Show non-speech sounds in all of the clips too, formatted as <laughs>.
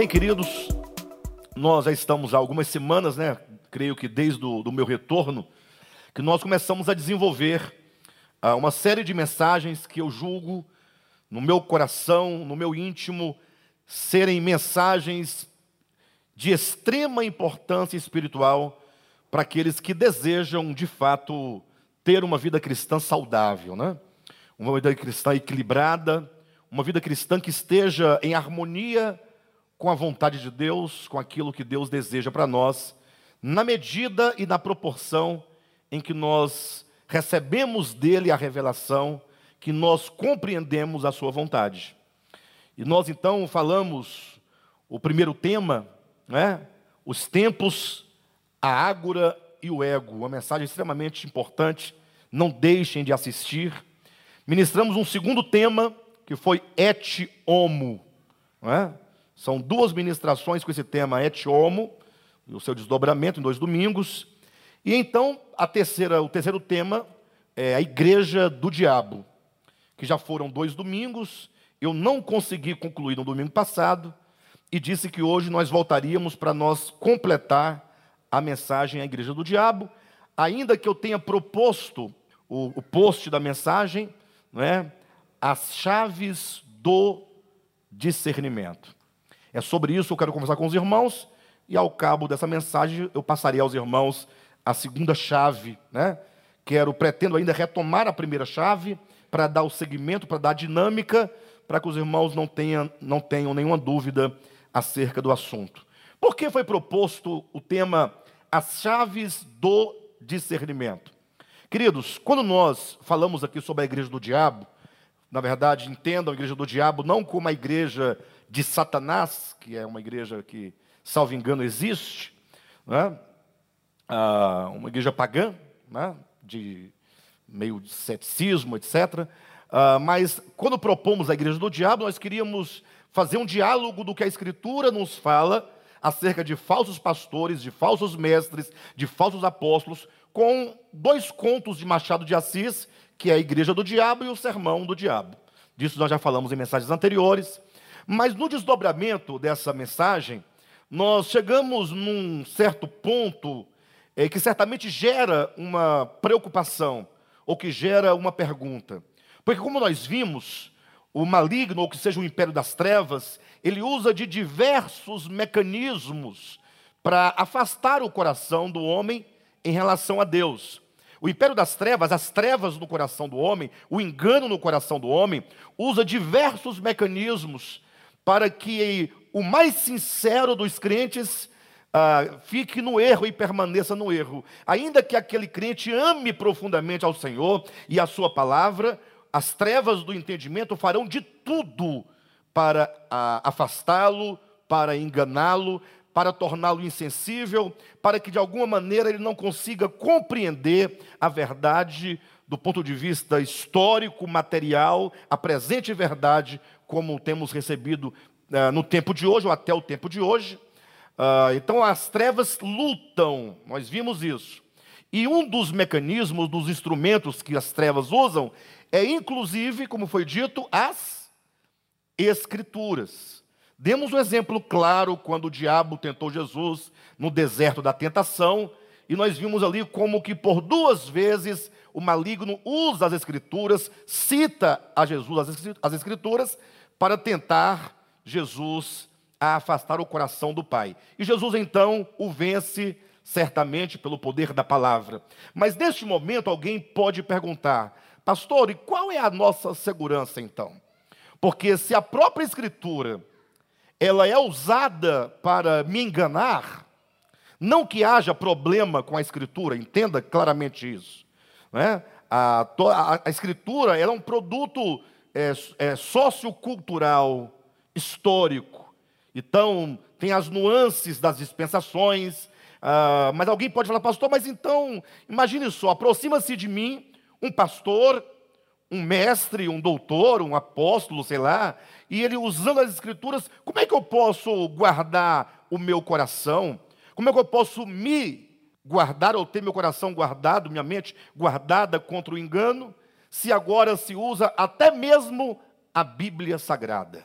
Bem, queridos, nós já estamos há algumas semanas, né? Creio que desde o do meu retorno, que nós começamos a desenvolver ah, uma série de mensagens que eu julgo no meu coração, no meu íntimo, serem mensagens de extrema importância espiritual para aqueles que desejam, de fato, ter uma vida cristã saudável, né? Uma vida cristã equilibrada, uma vida cristã que esteja em harmonia com a vontade de Deus, com aquilo que Deus deseja para nós, na medida e na proporção em que nós recebemos dele a revelação, que nós compreendemos a sua vontade. E nós então falamos o primeiro tema, né? Os tempos, a ágora e o ego, uma mensagem extremamente importante. Não deixem de assistir. Ministramos um segundo tema que foi et homo, é? São duas ministrações com esse tema et homo, e o seu desdobramento em dois domingos. E então a terceira, o terceiro tema é a igreja do diabo, que já foram dois domingos. Eu não consegui concluir no domingo passado e disse que hoje nós voltaríamos para nós completar a mensagem à igreja do diabo, ainda que eu tenha proposto o, o post da mensagem, não é? As chaves do discernimento. É sobre isso que eu quero conversar com os irmãos e ao cabo dessa mensagem eu passarei aos irmãos a segunda chave, né? Quero pretendo ainda retomar a primeira chave para dar o segmento, para dar a dinâmica, para que os irmãos não tenham, não tenham nenhuma dúvida acerca do assunto. Por que foi proposto o tema As chaves do discernimento? Queridos, quando nós falamos aqui sobre a igreja do diabo, na verdade, entendam a igreja do diabo não como a igreja de Satanás, que é uma igreja que, salvo engano, existe, né? ah, uma igreja pagã, né? de meio de ceticismo, etc. Ah, mas quando propomos a igreja do diabo, nós queríamos fazer um diálogo do que a Escritura nos fala acerca de falsos pastores, de falsos mestres, de falsos apóstolos, com dois contos de Machado de Assis, que é a Igreja do Diabo e o Sermão do Diabo. Disso nós já falamos em mensagens anteriores. Mas no desdobramento dessa mensagem, nós chegamos num certo ponto é, que certamente gera uma preocupação, ou que gera uma pergunta. Porque, como nós vimos, o maligno, ou que seja o império das trevas, ele usa de diversos mecanismos para afastar o coração do homem em relação a Deus. O império das trevas, as trevas no coração do homem, o engano no coração do homem, usa diversos mecanismos para que o mais sincero dos crentes ah, fique no erro e permaneça no erro. Ainda que aquele crente ame profundamente ao Senhor e a Sua palavra, as trevas do entendimento farão de tudo para ah, afastá-lo, para enganá-lo, para torná-lo insensível, para que de alguma maneira ele não consiga compreender a verdade do ponto de vista histórico, material, a presente verdade, como temos recebido ah, no tempo de hoje, ou até o tempo de hoje. Ah, então as trevas lutam, nós vimos isso. E um dos mecanismos, dos instrumentos que as trevas usam, é inclusive, como foi dito, as Escrituras. Demos um exemplo claro quando o diabo tentou Jesus no deserto da tentação, e nós vimos ali como que por duas vezes o maligno usa as Escrituras, cita a Jesus as Escrituras, para tentar Jesus a afastar o coração do Pai. E Jesus então o vence certamente pelo poder da palavra. Mas neste momento alguém pode perguntar: Pastor, e qual é a nossa segurança então? Porque se a própria Escritura ela é usada para me enganar, não que haja problema com a Escritura, entenda claramente isso. Né? A, a, a, Escritura é um produto é, é, sociocultural, histórico. Então, tem as nuances das dispensações, ah, mas alguém pode falar, pastor, mas então, imagine só, aproxima-se de mim um pastor, um mestre, um doutor, um apóstolo, sei lá, e ele usando as escrituras, como é que eu posso guardar o meu coração? Como é que eu posso me guardar ou ter meu coração guardado, minha mente guardada contra o engano, se agora se usa até mesmo a Bíblia Sagrada?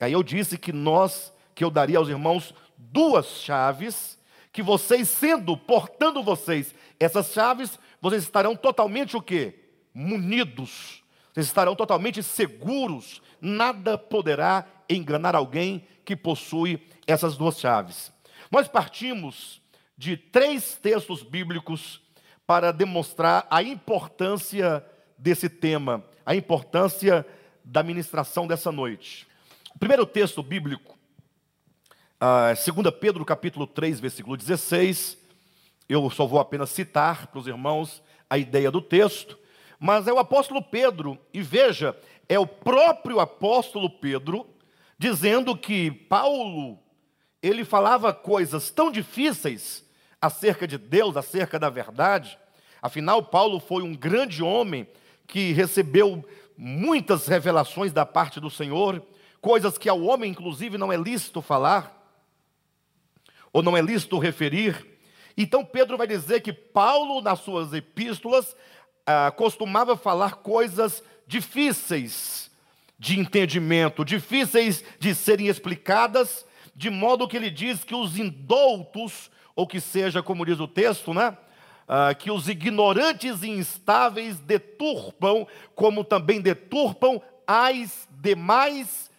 Aí eu disse que nós que eu daria aos irmãos duas chaves, que vocês sendo, portando vocês essas chaves, vocês estarão totalmente o quê? Munidos. Vocês estarão totalmente seguros. Nada poderá enganar alguém que possui essas duas chaves. Nós partimos de três textos bíblicos para demonstrar a importância desse tema, a importância da ministração dessa noite. O primeiro texto bíblico, uh, 2 Pedro capítulo 3, versículo 16, eu só vou apenas citar para os irmãos a ideia do texto, mas é o apóstolo Pedro, e veja, é o próprio apóstolo Pedro dizendo que Paulo, ele falava coisas tão difíceis acerca de Deus, acerca da verdade. Afinal, Paulo foi um grande homem que recebeu muitas revelações da parte do Senhor, coisas que ao homem, inclusive, não é lícito falar, ou não é lícito referir. Então, Pedro vai dizer que Paulo, nas suas epístolas, ah, costumava falar coisas difíceis de entendimento, difíceis de serem explicadas, de modo que ele diz que os indoutos, ou que seja, como diz o texto, né? Ah, que os ignorantes e instáveis deturpam, como também deturpam as demais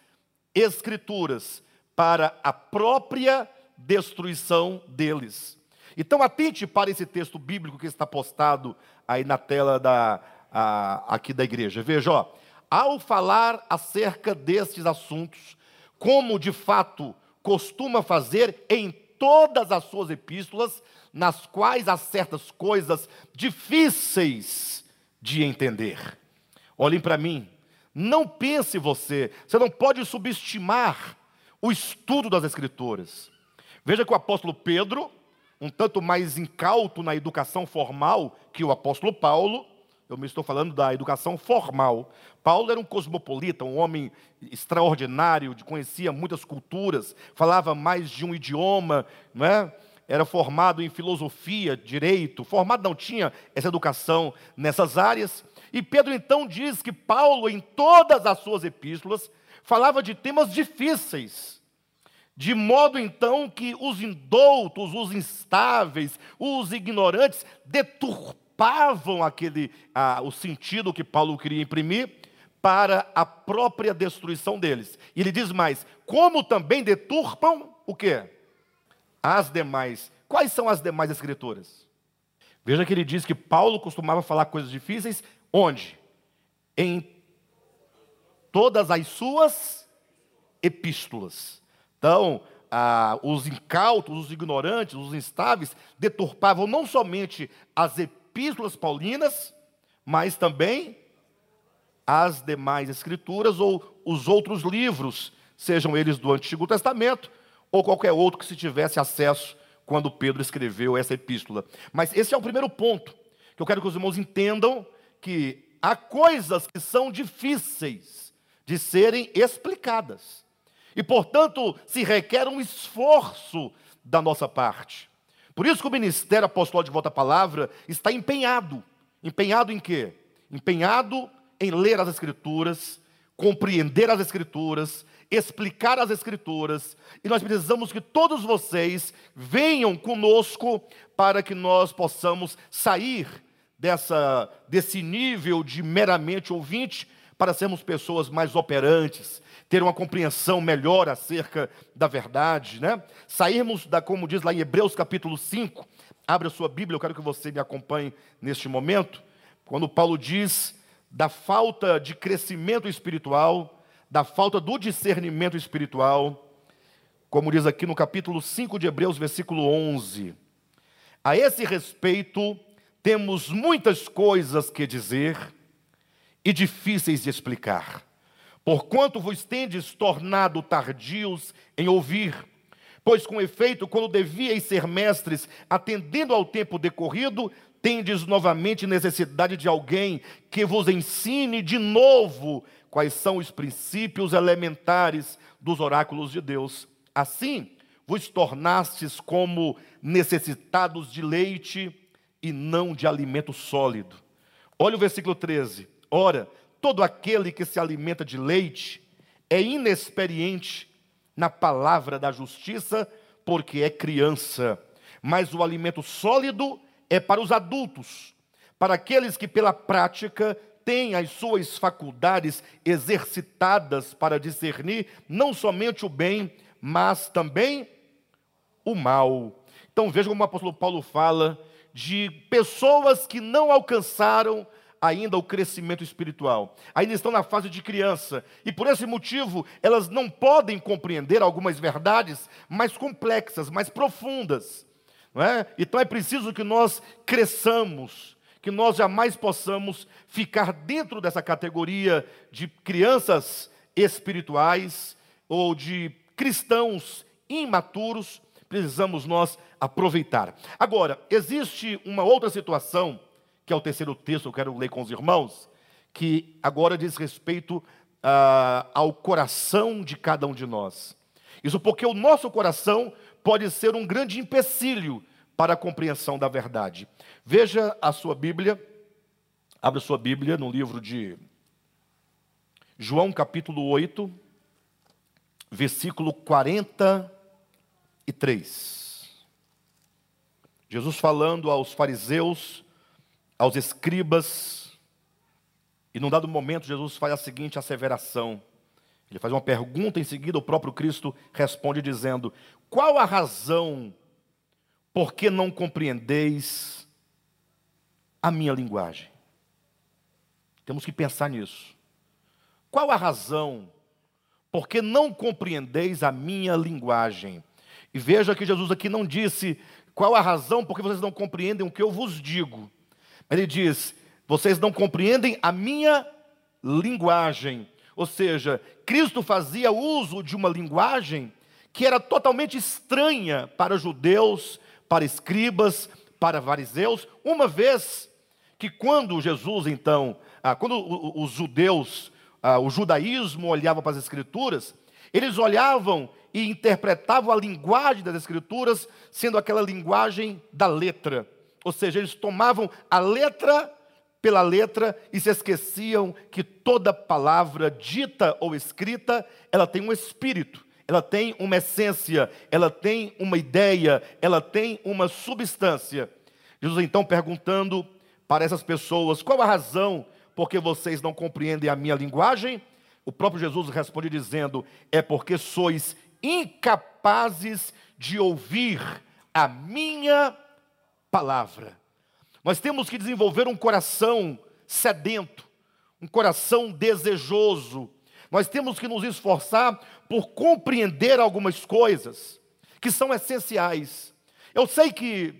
escrituras, para a própria destruição deles. Então, atente para esse texto bíblico que está postado aí na tela da, a, aqui da igreja. Veja, ó, ao falar acerca destes assuntos, como de fato costuma fazer em todas as suas epístolas, nas quais há certas coisas difíceis de entender. Olhem para mim, não pense você, você não pode subestimar o estudo das Escrituras. Veja que o apóstolo Pedro, um tanto mais incauto na educação formal que o apóstolo Paulo, eu me estou falando da educação formal. Paulo era um cosmopolita, um homem extraordinário, conhecia muitas culturas, falava mais de um idioma, não é? era formado em filosofia, direito, formado não tinha essa educação nessas áreas. E Pedro então diz que Paulo, em todas as suas epístolas, falava de temas difíceis de modo então que os indoutos, os instáveis, os ignorantes deturpavam aquele ah, o sentido que Paulo queria imprimir para a própria destruição deles. E ele diz mais: como também deturpam o quê? As demais. Quais são as demais escrituras? Veja que ele diz que Paulo costumava falar coisas difíceis onde? Em todas as suas epístolas. Então, ah, os incautos, os ignorantes, os instáveis, deturpavam não somente as epístolas paulinas, mas também as demais escrituras ou os outros livros, sejam eles do Antigo Testamento ou qualquer outro que se tivesse acesso quando Pedro escreveu essa epístola. Mas esse é o primeiro ponto que eu quero que os irmãos entendam que há coisas que são difíceis de serem explicadas. E, portanto, se requer um esforço da nossa parte. Por isso que o Ministério Apostólico de Volta à Palavra está empenhado. Empenhado em quê? Empenhado em ler as Escrituras, compreender as Escrituras, explicar as Escrituras, e nós precisamos que todos vocês venham conosco para que nós possamos sair dessa, desse nível de meramente ouvinte para sermos pessoas mais operantes, ter uma compreensão melhor acerca da verdade, né? Sairmos da, como diz lá em Hebreus capítulo 5, abre a sua Bíblia, eu quero que você me acompanhe neste momento, quando Paulo diz da falta de crescimento espiritual, da falta do discernimento espiritual, como diz aqui no capítulo 5 de Hebreus, versículo 11. A esse respeito, temos muitas coisas que dizer e difíceis de explicar Porquanto vos tendes tornado tardios em ouvir, pois com efeito, quando devíeis ser mestres, atendendo ao tempo decorrido, tendes novamente necessidade de alguém que vos ensine de novo quais são os princípios elementares dos oráculos de Deus. Assim, vos tornastes como necessitados de leite e não de alimento sólido. Olha o versículo 13. Ora, todo aquele que se alimenta de leite é inexperiente na palavra da justiça, porque é criança. Mas o alimento sólido é para os adultos, para aqueles que pela prática têm as suas faculdades exercitadas para discernir não somente o bem, mas também o mal. Então veja como o apóstolo Paulo fala de pessoas que não alcançaram ainda o crescimento espiritual, ainda estão na fase de criança, e por esse motivo elas não podem compreender algumas verdades mais complexas, mais profundas. É? Então é preciso que nós cresçamos, que nós jamais possamos ficar dentro dessa categoria de crianças espirituais ou de cristãos imaturos, precisamos nós aproveitar. Agora, existe uma outra situação que é o terceiro texto que eu quero ler com os irmãos, que agora diz respeito uh, ao coração de cada um de nós. Isso porque o nosso coração pode ser um grande empecilho para a compreensão da verdade. Veja a sua Bíblia, abre a sua Bíblia no livro de João capítulo 8, versículo 43. Jesus falando aos fariseus aos escribas, e num dado momento Jesus faz a seguinte asseveração. Ele faz uma pergunta, em seguida o próprio Cristo responde dizendo: Qual a razão por que não compreendeis a minha linguagem? Temos que pensar nisso. Qual a razão por que não compreendeis a minha linguagem? E veja que Jesus aqui não disse qual a razão por que vocês não compreendem o que eu vos digo. Ele diz: vocês não compreendem a minha linguagem. Ou seja, Cristo fazia uso de uma linguagem que era totalmente estranha para judeus, para escribas, para fariseus, uma vez que quando Jesus, então, ah, quando os judeus, ah, o judaísmo olhava para as escrituras, eles olhavam e interpretavam a linguagem das escrituras sendo aquela linguagem da letra. Ou seja, eles tomavam a letra pela letra e se esqueciam que toda palavra dita ou escrita, ela tem um espírito, ela tem uma essência, ela tem uma ideia, ela tem uma substância. Jesus então perguntando para essas pessoas: qual a razão porque vocês não compreendem a minha linguagem? O próprio Jesus responde dizendo: é porque sois incapazes de ouvir a minha palavra. Nós temos que desenvolver um coração sedento, um coração desejoso. Nós temos que nos esforçar por compreender algumas coisas que são essenciais. Eu sei que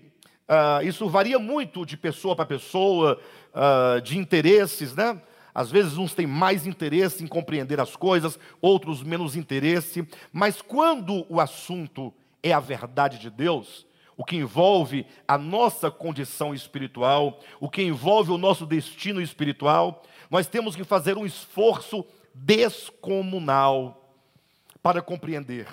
uh, isso varia muito de pessoa para pessoa, uh, de interesses, né? Às vezes uns têm mais interesse em compreender as coisas, outros menos interesse, mas quando o assunto é a verdade de Deus, o que envolve a nossa condição espiritual, o que envolve o nosso destino espiritual, nós temos que fazer um esforço descomunal para compreender.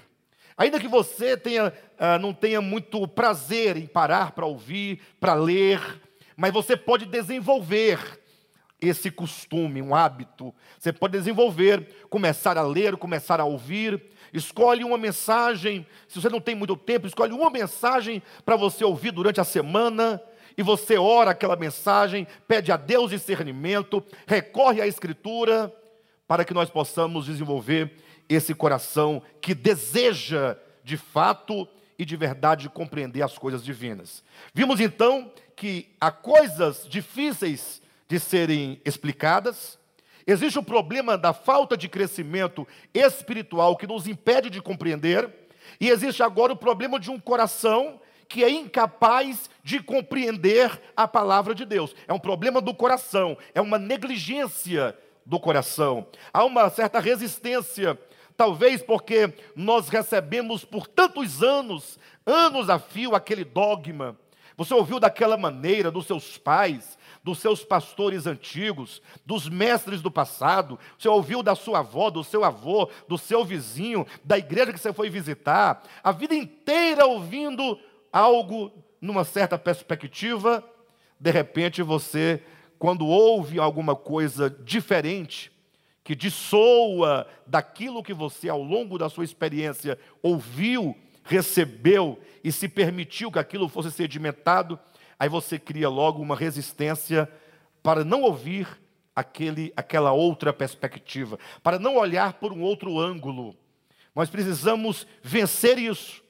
Ainda que você tenha, ah, não tenha muito prazer em parar para ouvir, para ler, mas você pode desenvolver esse costume, um hábito. Você pode desenvolver, começar a ler, começar a ouvir, Escolhe uma mensagem, se você não tem muito tempo, escolhe uma mensagem para você ouvir durante a semana, e você ora aquela mensagem, pede a Deus discernimento, recorre à Escritura, para que nós possamos desenvolver esse coração que deseja, de fato e de verdade, compreender as coisas divinas. Vimos então que há coisas difíceis de serem explicadas, Existe o problema da falta de crescimento espiritual que nos impede de compreender, e existe agora o problema de um coração que é incapaz de compreender a palavra de Deus. É um problema do coração, é uma negligência do coração. Há uma certa resistência, talvez porque nós recebemos por tantos anos, anos a fio, aquele dogma. Você ouviu daquela maneira dos seus pais, dos seus pastores antigos, dos mestres do passado, você ouviu da sua avó, do seu avô, do seu vizinho, da igreja que você foi visitar, a vida inteira ouvindo algo numa certa perspectiva, de repente você, quando ouve alguma coisa diferente, que dissoa daquilo que você, ao longo da sua experiência, ouviu, recebeu e se permitiu que aquilo fosse sedimentado, aí você cria logo uma resistência para não ouvir aquele, aquela outra perspectiva, para não olhar por um outro ângulo. Nós precisamos vencer isso.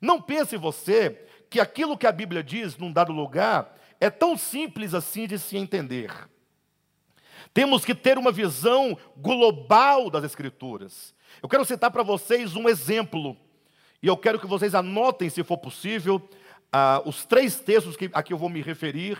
Não pense você que aquilo que a Bíblia diz num dado lugar é tão simples assim de se entender. Temos que ter uma visão global das Escrituras. Eu quero citar para vocês um exemplo, e eu quero que vocês anotem, se for possível, uh, os três textos que, a que eu vou me referir,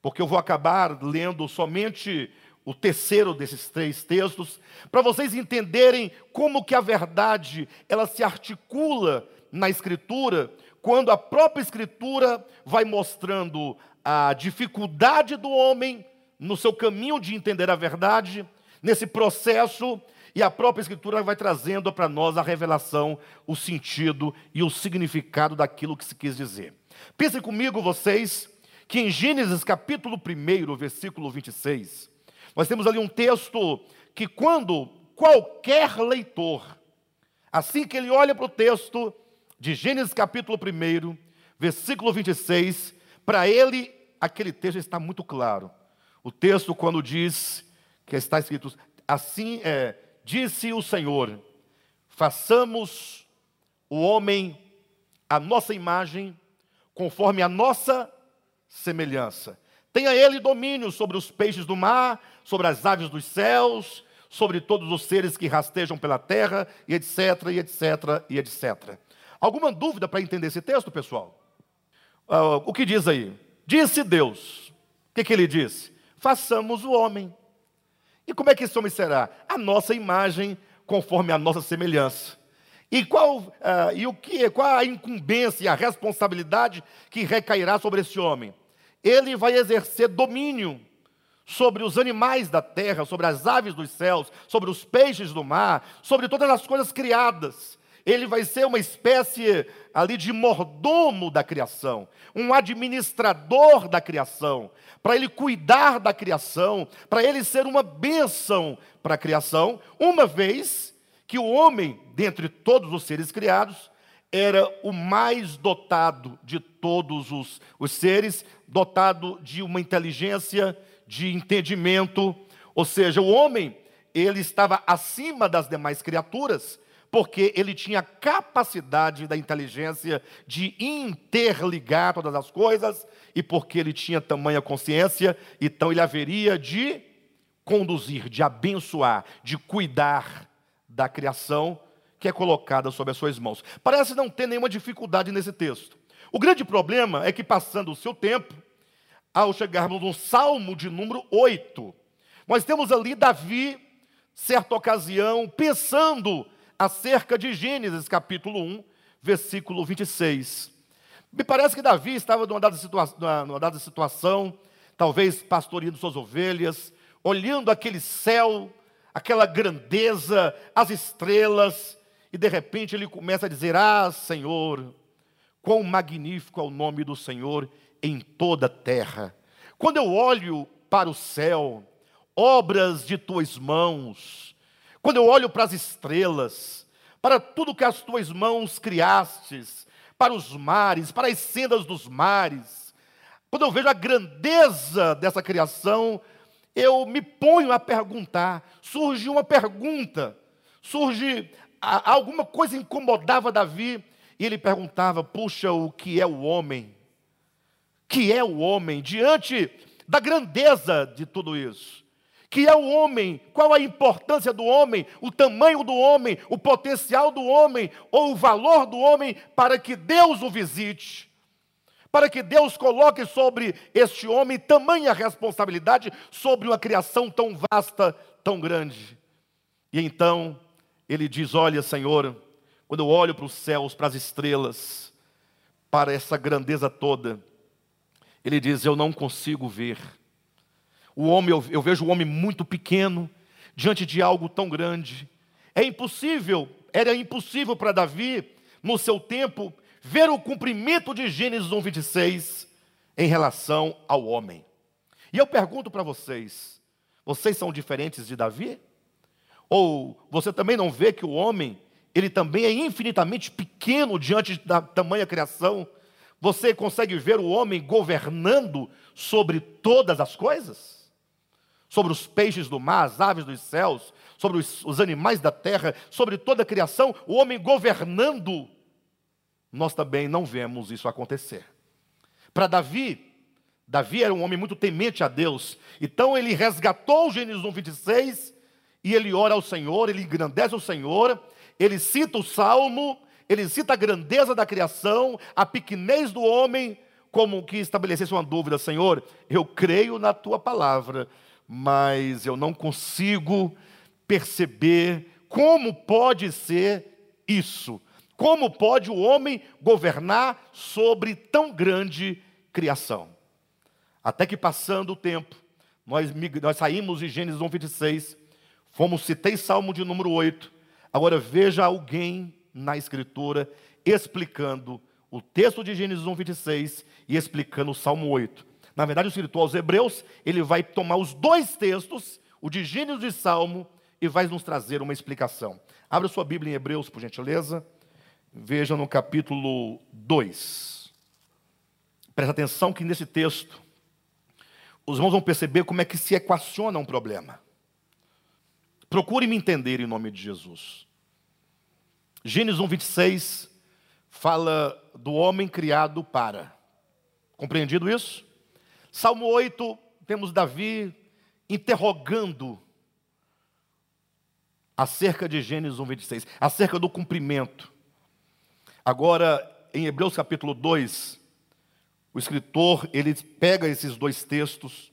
porque eu vou acabar lendo somente o terceiro desses três textos, para vocês entenderem como que a verdade ela se articula na Escritura, quando a própria Escritura vai mostrando a dificuldade do homem no seu caminho de entender a verdade, nesse processo, e a própria Escritura vai trazendo para nós a revelação, o sentido e o significado daquilo que se quis dizer. Pensem comigo, vocês, que em Gênesis capítulo 1, versículo 26, nós temos ali um texto que, quando qualquer leitor, assim que ele olha para o texto de Gênesis capítulo 1, versículo 26, para ele aquele texto está muito claro. O texto, quando diz, que está escrito, assim é, disse o Senhor: façamos o homem a nossa imagem, conforme a nossa semelhança. Tenha ele domínio sobre os peixes do mar, sobre as aves dos céus, sobre todos os seres que rastejam pela terra, e etc, e etc, e etc. Alguma dúvida para entender esse texto, pessoal? Uh, o que diz aí? Disse Deus. O que, que ele disse? façamos o homem. E como é que esse homem será? A nossa imagem, conforme a nossa semelhança. E qual, uh, e o que, qual a incumbência e a responsabilidade que recairá sobre esse homem? Ele vai exercer domínio sobre os animais da terra, sobre as aves dos céus, sobre os peixes do mar, sobre todas as coisas criadas. Ele vai ser uma espécie ali de mordomo da criação, um administrador da criação para ele cuidar da criação, para ele ser uma bênção para a criação, uma vez que o homem, dentre todos os seres criados, era o mais dotado de todos os, os seres, dotado de uma inteligência, de entendimento, ou seja, o homem, ele estava acima das demais criaturas, porque ele tinha capacidade da inteligência de interligar todas as coisas, e porque ele tinha tamanha consciência, então ele haveria de conduzir, de abençoar, de cuidar da criação que é colocada sob as suas mãos. Parece não ter nenhuma dificuldade nesse texto. O grande problema é que, passando o seu tempo, ao chegarmos no Salmo de número 8, nós temos ali Davi, certa ocasião, pensando acerca de Gênesis capítulo 1, versículo 26. Me parece que Davi estava numa dada, situa numa dada situação, talvez pastoreando suas ovelhas, olhando aquele céu, aquela grandeza, as estrelas, e de repente ele começa a dizer: Ah, Senhor, quão magnífico é o nome do Senhor em toda a terra. Quando eu olho para o céu, obras de tuas mãos, quando eu olho para as estrelas, para tudo que as tuas mãos criastes, para os mares, para as sendas dos mares, quando eu vejo a grandeza dessa criação, eu me ponho a perguntar, surge uma pergunta, surge alguma coisa incomodava Davi, e ele perguntava: puxa, o que é o homem? Que é o homem diante da grandeza de tudo isso? que é o homem, qual a importância do homem, o tamanho do homem, o potencial do homem, ou o valor do homem, para que Deus o visite, para que Deus coloque sobre este homem tamanha responsabilidade sobre uma criação tão vasta, tão grande. E então ele diz: Olha, Senhor, quando eu olho para os céus, para as estrelas, para essa grandeza toda, ele diz: Eu não consigo ver o homem, eu, eu vejo o homem muito pequeno diante de algo tão grande. É impossível, era impossível para Davi, no seu tempo, ver o cumprimento de Gênesis 1, 26 em relação ao homem. E eu pergunto para vocês: vocês são diferentes de Davi? Ou você também não vê que o homem, ele também é infinitamente pequeno diante da tamanha criação? Você consegue ver o homem governando sobre todas as coisas? Sobre os peixes do mar, as aves dos céus, sobre os, os animais da terra, sobre toda a criação, o homem governando. Nós também não vemos isso acontecer. Para Davi, Davi era um homem muito temente a Deus, então ele resgatou Gênesis 1, 26 e ele ora ao Senhor, ele engrandece o Senhor, ele cita o salmo, ele cita a grandeza da criação, a pequenez do homem, como que estabelecesse uma dúvida: Senhor, eu creio na tua palavra, mas eu não consigo perceber como pode ser isso. Como pode o homem governar sobre tão grande criação? Até que passando o tempo, nós, nós saímos de Gênesis 1, 26, fomos, citei Salmo de número 8. Agora veja alguém na Escritura explicando o texto de Gênesis 1, 26 e explicando o Salmo 8. Na verdade, o escritor aos Hebreus, ele vai tomar os dois textos, o de Gênesis e Salmo, e vai nos trazer uma explicação. Abra sua Bíblia em Hebreus, por gentileza. Veja no capítulo 2. Presta atenção que nesse texto, os irmãos vão perceber como é que se equaciona um problema. Procure me entender em nome de Jesus. Gênesis 1, 26 fala do homem criado para. Compreendido isso? Salmo 8, temos Davi interrogando acerca de Gênesis 1, 26, acerca do cumprimento. Agora, em Hebreus capítulo 2, o escritor, ele pega esses dois textos,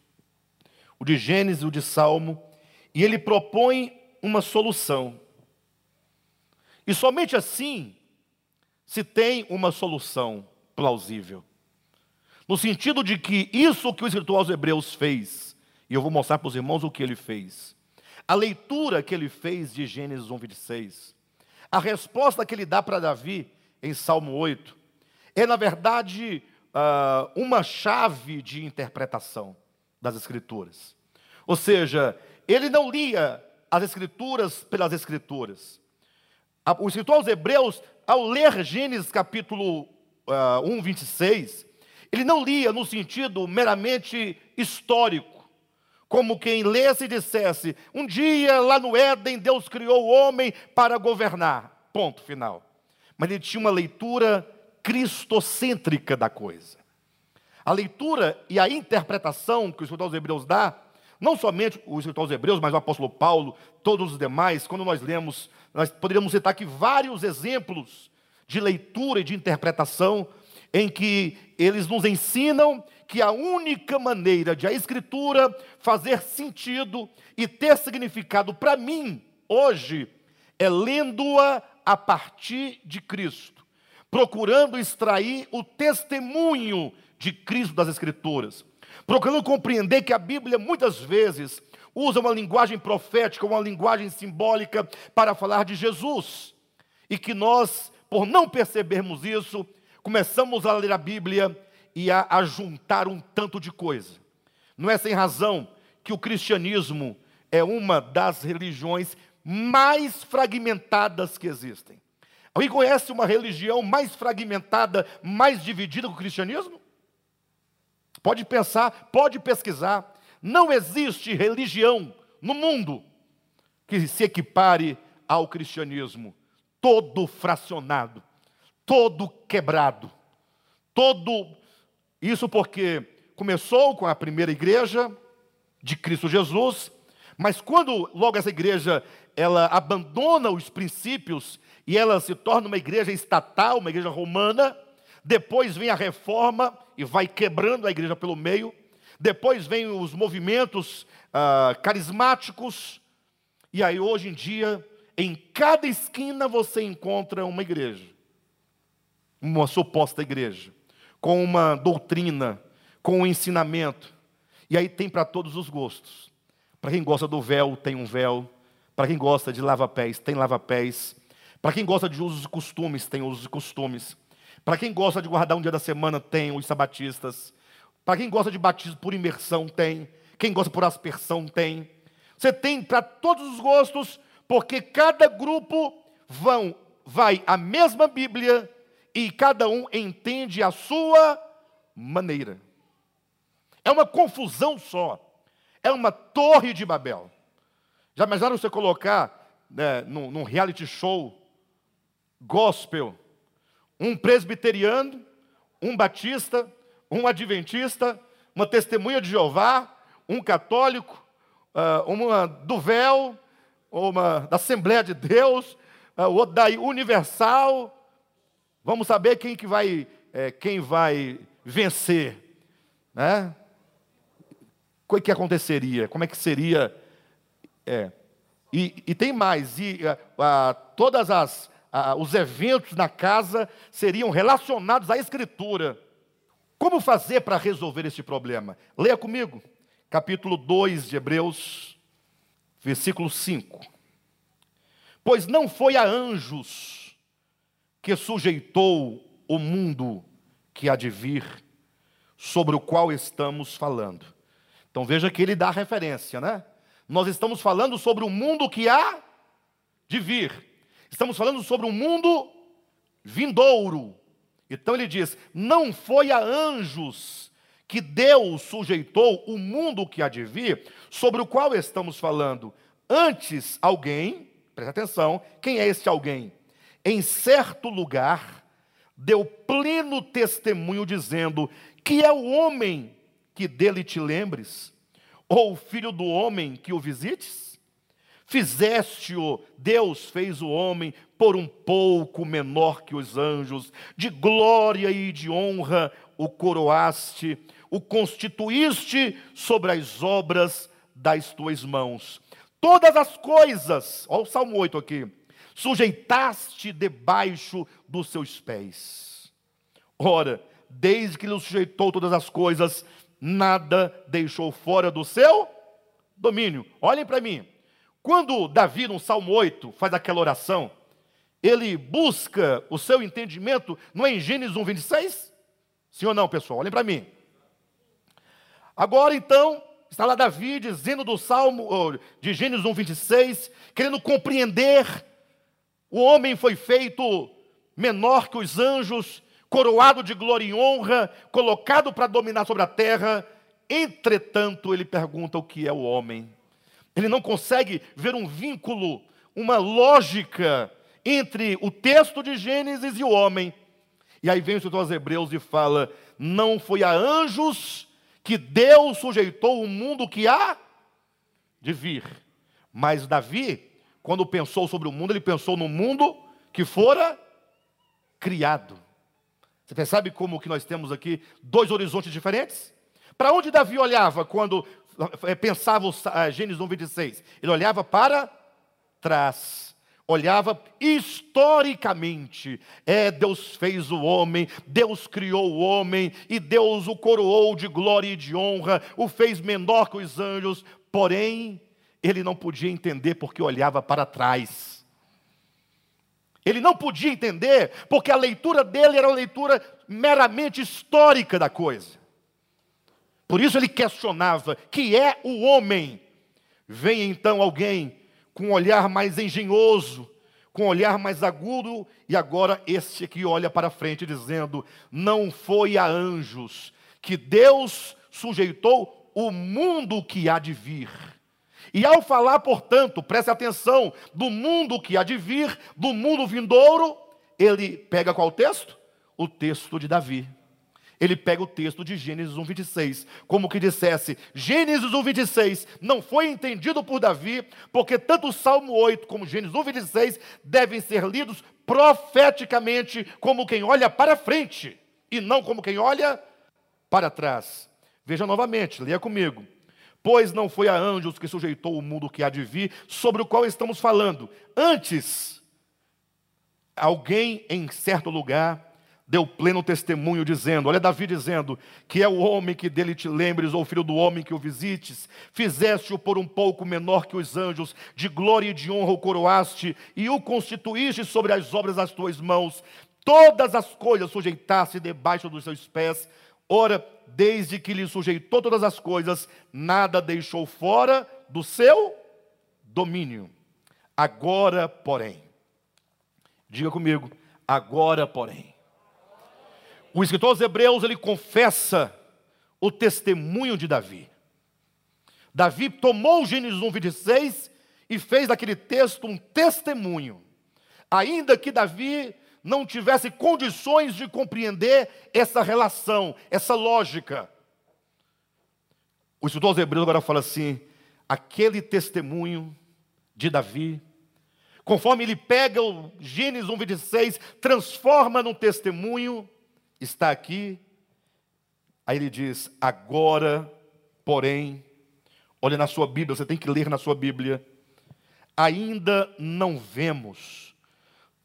o de Gênesis e o de Salmo, e ele propõe uma solução. E somente assim se tem uma solução plausível. No sentido de que isso que o escritor aos Hebreus fez, e eu vou mostrar para os irmãos o que ele fez. A leitura que ele fez de Gênesis 1, 26, a resposta que ele dá para Davi em Salmo 8, é na verdade uh, uma chave de interpretação das Escrituras. Ou seja, ele não lia as Escrituras pelas Escrituras. O escritor aos Hebreus, ao ler Gênesis capítulo uh, 1, 26, ele não lia no sentido meramente histórico, como quem lesse e dissesse: um dia lá no Éden Deus criou o homem para governar. Ponto final. Mas ele tinha uma leitura cristocêntrica da coisa. A leitura e a interpretação que o escritor aos Hebreus dá, não somente o escritor aos Hebreus, mas o apóstolo Paulo, todos os demais, quando nós lemos, nós poderíamos citar aqui vários exemplos de leitura e de interpretação em que eles nos ensinam que a única maneira de a Escritura fazer sentido e ter significado para mim hoje é lendo-a a partir de Cristo procurando extrair o testemunho de Cristo das Escrituras, procurando compreender que a Bíblia muitas vezes usa uma linguagem profética, uma linguagem simbólica para falar de Jesus, e que nós, por não percebermos isso, começamos a ler a Bíblia e a, a juntar um tanto de coisa. Não é sem razão que o cristianismo é uma das religiões mais fragmentadas que existem. Alguém conhece uma religião mais fragmentada, mais dividida que o cristianismo? Pode pensar, pode pesquisar. Não existe religião no mundo que se equipare ao cristianismo. Todo fracionado, todo quebrado, todo. Isso porque começou com a primeira igreja de Cristo Jesus, mas quando logo essa igreja ela abandona os princípios e ela se torna uma igreja estatal, uma igreja romana. Depois vem a reforma e vai quebrando a igreja pelo meio. Depois vem os movimentos ah, carismáticos. E aí, hoje em dia, em cada esquina você encontra uma igreja, uma suposta igreja, com uma doutrina, com um ensinamento. E aí tem para todos os gostos. Para quem gosta do véu, tem um véu. Para quem gosta de lava-pés, tem lava-pés. Para quem gosta de usos e costumes, tem usos e costumes. Para quem gosta de guardar um dia da semana, tem os sabatistas. Para quem gosta de batismo por imersão, tem. Quem gosta por aspersão, tem. Você tem para todos os gostos, porque cada grupo vão, vai a mesma Bíblia e cada um entende a sua maneira. É uma confusão só. É uma torre de Babel. Já imaginaram você colocar né, num, num reality show gospel um presbiteriano, um batista, um adventista, uma testemunha de Jeová, um católico, ah, uma do véu, uma da Assembleia de Deus, ah, o outro da Universal. Vamos saber quem que vai, é, quem vai vencer, né? O que aconteceria? Como é que seria? É. E, e tem mais, e a, a, todas as os eventos na casa seriam relacionados à Escritura. Como fazer para resolver este problema? Leia comigo, capítulo 2 de Hebreus, versículo 5. Pois não foi a anjos que sujeitou o mundo que há de vir, sobre o qual estamos falando. Então veja que ele dá referência, né? Nós estamos falando sobre o mundo que há de vir. Estamos falando sobre um mundo vindouro. Então ele diz: não foi a anjos que Deus sujeitou o mundo que há de vir, sobre o qual estamos falando. Antes, alguém, presta atenção, quem é esse alguém? Em certo lugar, deu pleno testemunho, dizendo: Que é o homem que dele te lembres? Ou o filho do homem que o visites? Fizeste-o, Deus fez o homem por um pouco menor que os anjos, de glória e de honra o coroaste, o constituíste sobre as obras das tuas mãos. Todas as coisas, olha o Salmo 8 aqui, sujeitaste debaixo dos seus pés. Ora, desde que ele sujeitou todas as coisas, nada deixou fora do seu domínio. Olhem para mim. Quando Davi, no Salmo 8, faz aquela oração, ele busca o seu entendimento, não é em Gênesis 1, 26? Sim ou não, pessoal? Olhem para mim. Agora, então, está lá Davi dizendo do Salmo, de Gênesis 1, 26, querendo compreender, o homem foi feito menor que os anjos, coroado de glória e honra, colocado para dominar sobre a terra, entretanto, ele pergunta o que é o homem. Ele não consegue ver um vínculo, uma lógica entre o texto de Gênesis e o homem. E aí vem o escritor aos Hebreus e fala: não foi a anjos que Deus sujeitou o mundo que há de vir. Mas Davi, quando pensou sobre o mundo, ele pensou no mundo que fora criado. Você percebe como que nós temos aqui dois horizontes diferentes? Para onde Davi olhava quando é, pensava o Gênesis 1, 26. Ele olhava para trás, olhava historicamente. É, Deus fez o homem, Deus criou o homem, e Deus o coroou de glória e de honra, o fez menor que os anjos, porém, ele não podia entender porque olhava para trás. Ele não podia entender porque a leitura dele era uma leitura meramente histórica da coisa. Por isso ele questionava: que é o homem? Vem então alguém com um olhar mais engenhoso, com um olhar mais agudo, e agora este aqui olha para frente dizendo: não foi a anjos que Deus sujeitou o mundo que há de vir. E ao falar, portanto, preste atenção, do mundo que há de vir, do mundo vindouro, ele pega qual texto? O texto de Davi ele pega o texto de Gênesis 1:26, como que dissesse: Gênesis 1:26 não foi entendido por Davi, porque tanto o Salmo 8 como Gênesis 1:26 devem ser lidos profeticamente como quem olha para frente e não como quem olha para trás. Veja novamente, leia comigo. Pois não foi a anjos que sujeitou o mundo que há de vir, sobre o qual estamos falando. Antes, alguém em certo lugar deu pleno testemunho, dizendo: Olha, Davi dizendo: Que é o homem que dele te lembres, ou filho do homem que o visites. Fizeste-o por um pouco menor que os anjos, de glória e de honra o coroaste, e o constituíste sobre as obras das tuas mãos. Todas as coisas sujeitaste debaixo dos seus pés. Ora, desde que lhe sujeitou todas as coisas, nada deixou fora do seu domínio. Agora, porém, diga comigo, agora, porém. O escritor aos Hebreus, ele confessa o testemunho de Davi. Davi tomou Gênesis 1, 26 e fez daquele texto um testemunho. Ainda que Davi não tivesse condições de compreender essa relação, essa lógica. O aos Hebreus agora fala assim: aquele testemunho de Davi, conforme ele pega o Gênesis 1, 26, transforma num testemunho, está aqui. Aí ele diz: agora, porém, olha na sua Bíblia, você tem que ler na sua Bíblia, ainda não vemos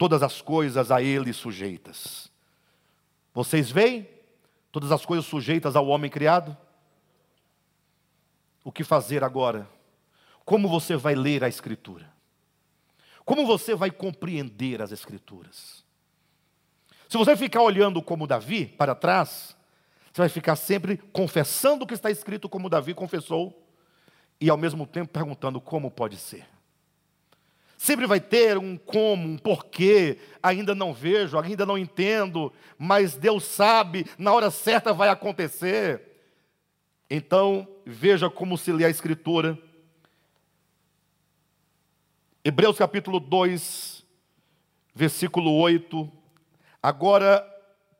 todas as coisas a ele sujeitas. Vocês veem todas as coisas sujeitas ao homem criado? O que fazer agora? Como você vai ler a Escritura? Como você vai compreender as Escrituras? Se você ficar olhando como Davi para trás, você vai ficar sempre confessando o que está escrito como Davi confessou e ao mesmo tempo perguntando como pode ser. Sempre vai ter um como, um porquê, ainda não vejo, ainda não entendo, mas Deus sabe, na hora certa vai acontecer. Então, veja como se lê a Escritura. Hebreus capítulo 2, versículo 8. Agora,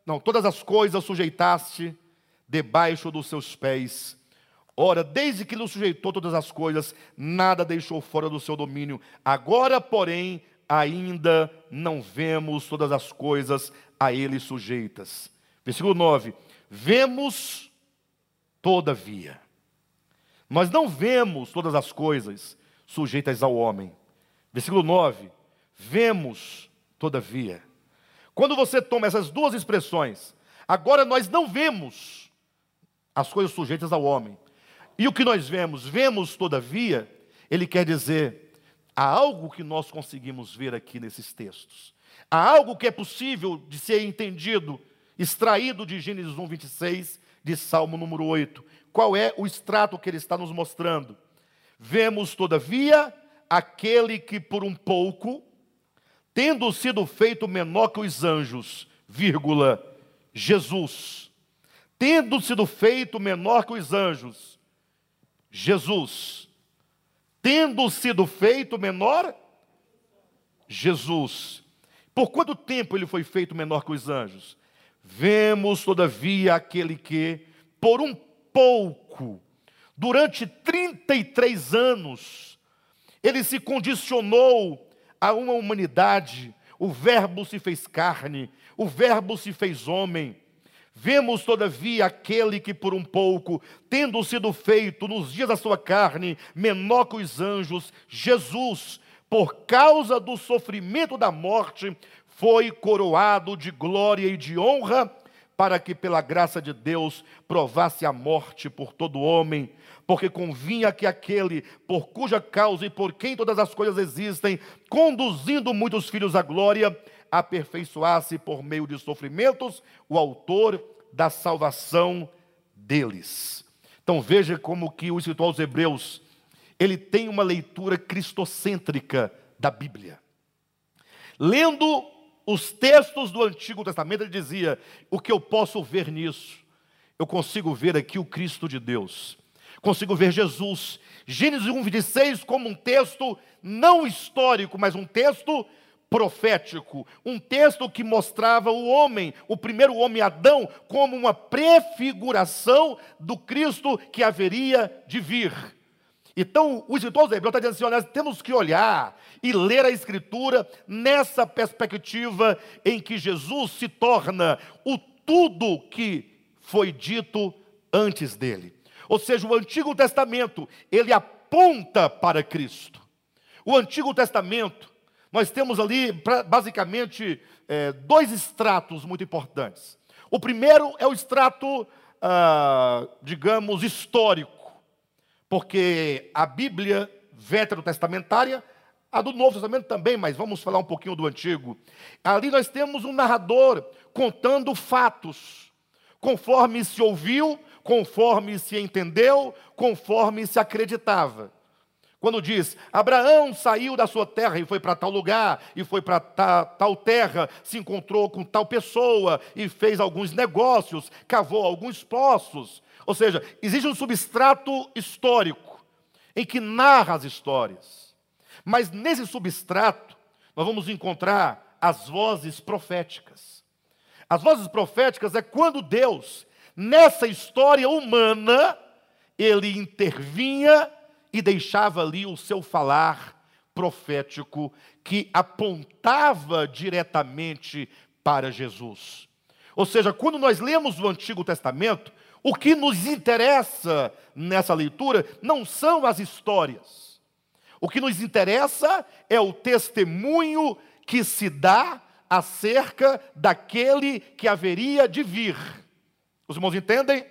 não, todas as coisas sujeitaste debaixo dos seus pés Ora, desde que lhe sujeitou todas as coisas, nada deixou fora do seu domínio. Agora, porém, ainda não vemos todas as coisas a ele sujeitas. Versículo 9: Vemos, todavia. Nós não vemos todas as coisas sujeitas ao homem. Versículo 9: Vemos, todavia. Quando você toma essas duas expressões, agora nós não vemos as coisas sujeitas ao homem, e o que nós vemos? Vemos, todavia, ele quer dizer, há algo que nós conseguimos ver aqui nesses textos. Há algo que é possível de ser entendido, extraído de Gênesis 1, 26, de Salmo número 8. Qual é o extrato que ele está nos mostrando? Vemos, todavia, aquele que por um pouco, tendo sido feito menor que os anjos, vírgula, Jesus, tendo sido feito menor que os anjos, Jesus. Tendo sido feito menor, Jesus. Por quanto tempo ele foi feito menor que os anjos? Vemos, todavia, aquele que, por um pouco, durante 33 anos, ele se condicionou a uma humanidade. O Verbo se fez carne, o Verbo se fez homem. Vemos, todavia, aquele que por um pouco, tendo sido feito nos dias da sua carne, menor que os anjos, Jesus, por causa do sofrimento da morte, foi coroado de glória e de honra, para que pela graça de Deus provasse a morte por todo homem, porque convinha que aquele por cuja causa e por quem todas as coisas existem, conduzindo muitos filhos à glória, aperfeiçoasse por meio de sofrimentos o autor da salvação deles. Então veja como que o escritor aos Hebreus, ele tem uma leitura cristocêntrica da Bíblia. Lendo os textos do Antigo Testamento, ele dizia: o que eu posso ver nisso? Eu consigo ver aqui o Cristo de Deus, consigo ver Jesus. Gênesis 1, 26 como um texto não histórico, mas um texto profético, um texto que mostrava o homem, o primeiro homem Adão, como uma prefiguração do Cristo que haveria de vir. Então, o escritor de Hebreus está dizendo assim: olha, temos que olhar e ler a Escritura nessa perspectiva em que Jesus se torna o tudo que foi dito antes dele. Ou seja, o Antigo Testamento, ele aponta para Cristo. O Antigo Testamento, nós temos ali, basicamente, é, dois extratos muito importantes. O primeiro é o extrato, ah, digamos, histórico, porque a Bíblia veterotestamentária, a do Novo Testamento também, mas vamos falar um pouquinho do Antigo. Ali nós temos um narrador contando fatos, conforme se ouviu, conforme se entendeu, conforme se acreditava. Quando diz, Abraão saiu da sua terra e foi para tal lugar, e foi para tal terra, se encontrou com tal pessoa e fez alguns negócios, cavou alguns poços. Ou seja, existe um substrato histórico em que narra as histórias. Mas nesse substrato, nós vamos encontrar as vozes proféticas. As vozes proféticas é quando Deus, nessa história humana, ele intervinha e deixava ali o seu falar profético que apontava diretamente para Jesus. Ou seja, quando nós lemos o Antigo Testamento, o que nos interessa nessa leitura não são as histórias. O que nos interessa é o testemunho que se dá acerca daquele que haveria de vir. Os irmãos entendem?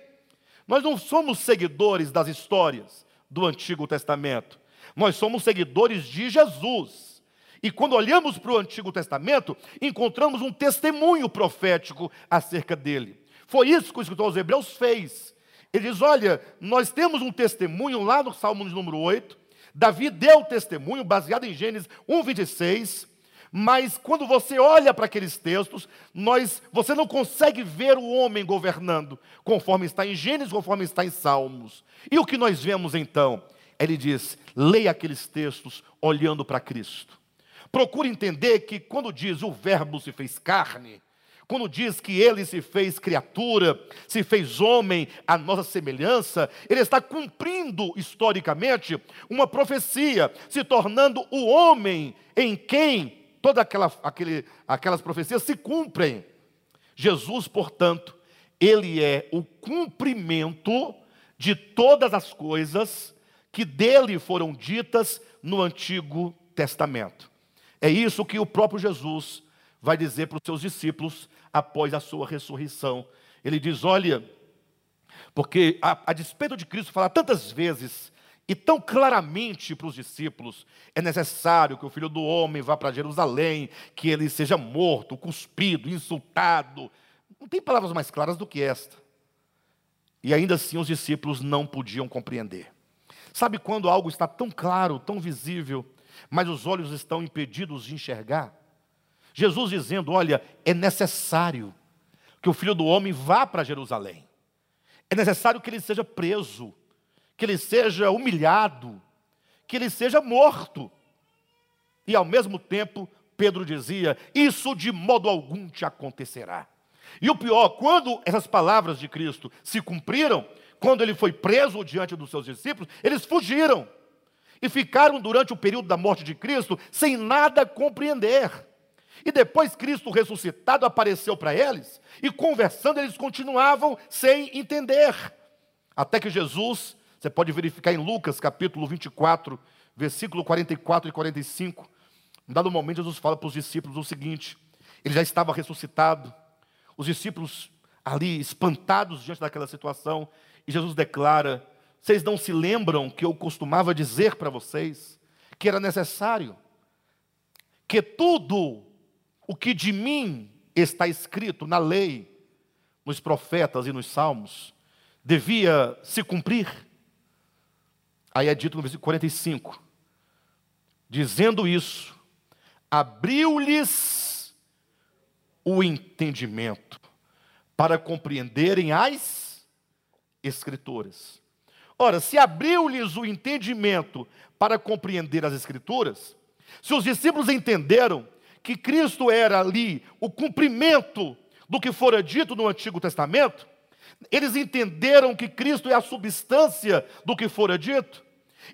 Nós não somos seguidores das histórias do Antigo Testamento. Nós somos seguidores de Jesus. E quando olhamos para o Antigo Testamento, encontramos um testemunho profético acerca dele. Foi isso que o escritor aos Hebreus fez. Ele diz: Olha, nós temos um testemunho lá no Salmo número 8. Davi deu testemunho baseado em Gênesis 1, 26. Mas quando você olha para aqueles textos, nós, você não consegue ver o homem governando, conforme está em Gênesis, conforme está em Salmos. E o que nós vemos então? Ele diz: leia aqueles textos olhando para Cristo. Procure entender que quando diz o Verbo se fez carne, quando diz que ele se fez criatura, se fez homem à nossa semelhança, ele está cumprindo historicamente uma profecia, se tornando o homem em quem todas aquela, aquele, aquelas profecias se cumprem. Jesus, portanto, ele é o cumprimento de todas as coisas que dele foram ditas no Antigo Testamento. É isso que o próprio Jesus vai dizer para os seus discípulos após a sua ressurreição. Ele diz: Olha, porque a, a despeito de Cristo falar tantas vezes e tão claramente para os discípulos: é necessário que o filho do homem vá para Jerusalém, que ele seja morto, cuspido, insultado. Não tem palavras mais claras do que esta. E ainda assim os discípulos não podiam compreender. Sabe quando algo está tão claro, tão visível, mas os olhos estão impedidos de enxergar? Jesus dizendo: Olha, é necessário que o filho do homem vá para Jerusalém, é necessário que ele seja preso, que ele seja humilhado, que ele seja morto. E ao mesmo tempo, Pedro dizia: Isso de modo algum te acontecerá. E o pior, quando essas palavras de Cristo se cumpriram, quando ele foi preso diante dos seus discípulos, eles fugiram e ficaram durante o período da morte de Cristo sem nada compreender. E depois Cristo ressuscitado apareceu para eles e conversando eles continuavam sem entender. Até que Jesus você pode verificar em Lucas capítulo 24, versículo 44 e 45. Em dado momento, Jesus fala para os discípulos o seguinte: ele já estava ressuscitado, os discípulos ali espantados diante daquela situação, e Jesus declara: Vocês não se lembram que eu costumava dizer para vocês que era necessário que tudo o que de mim está escrito na lei, nos profetas e nos salmos, devia se cumprir? Aí é dito no versículo 45: dizendo isso, abriu-lhes o entendimento para compreenderem as Escrituras. Ora, se abriu-lhes o entendimento para compreender as Escrituras, se os discípulos entenderam que Cristo era ali o cumprimento do que fora dito no Antigo Testamento, eles entenderam que Cristo é a substância do que fora dito.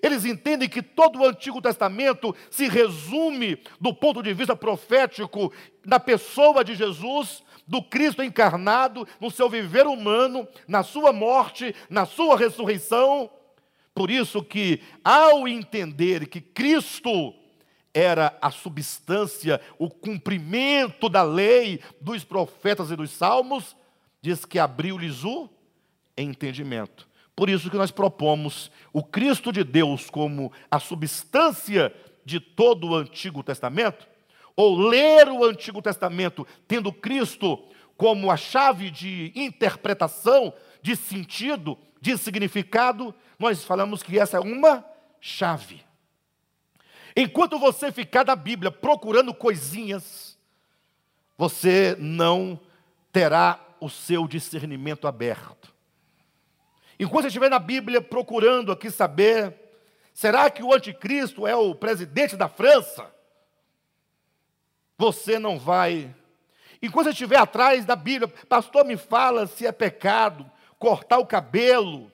Eles entendem que todo o Antigo Testamento se resume, do ponto de vista profético, na pessoa de Jesus, do Cristo encarnado, no seu viver humano, na sua morte, na sua ressurreição. Por isso que, ao entender que Cristo era a substância, o cumprimento da lei, dos profetas e dos salmos, diz que abriu-lhes o entendimento. Por isso que nós propomos o Cristo de Deus como a substância de todo o Antigo Testamento, ou ler o Antigo Testamento tendo Cristo como a chave de interpretação, de sentido, de significado, nós falamos que essa é uma chave. Enquanto você ficar na Bíblia procurando coisinhas, você não terá o seu discernimento aberto. Enquanto você estiver na Bíblia procurando aqui saber, será que o anticristo é o presidente da França? Você não vai. Enquanto você estiver atrás da Bíblia, pastor, me fala se é pecado cortar o cabelo.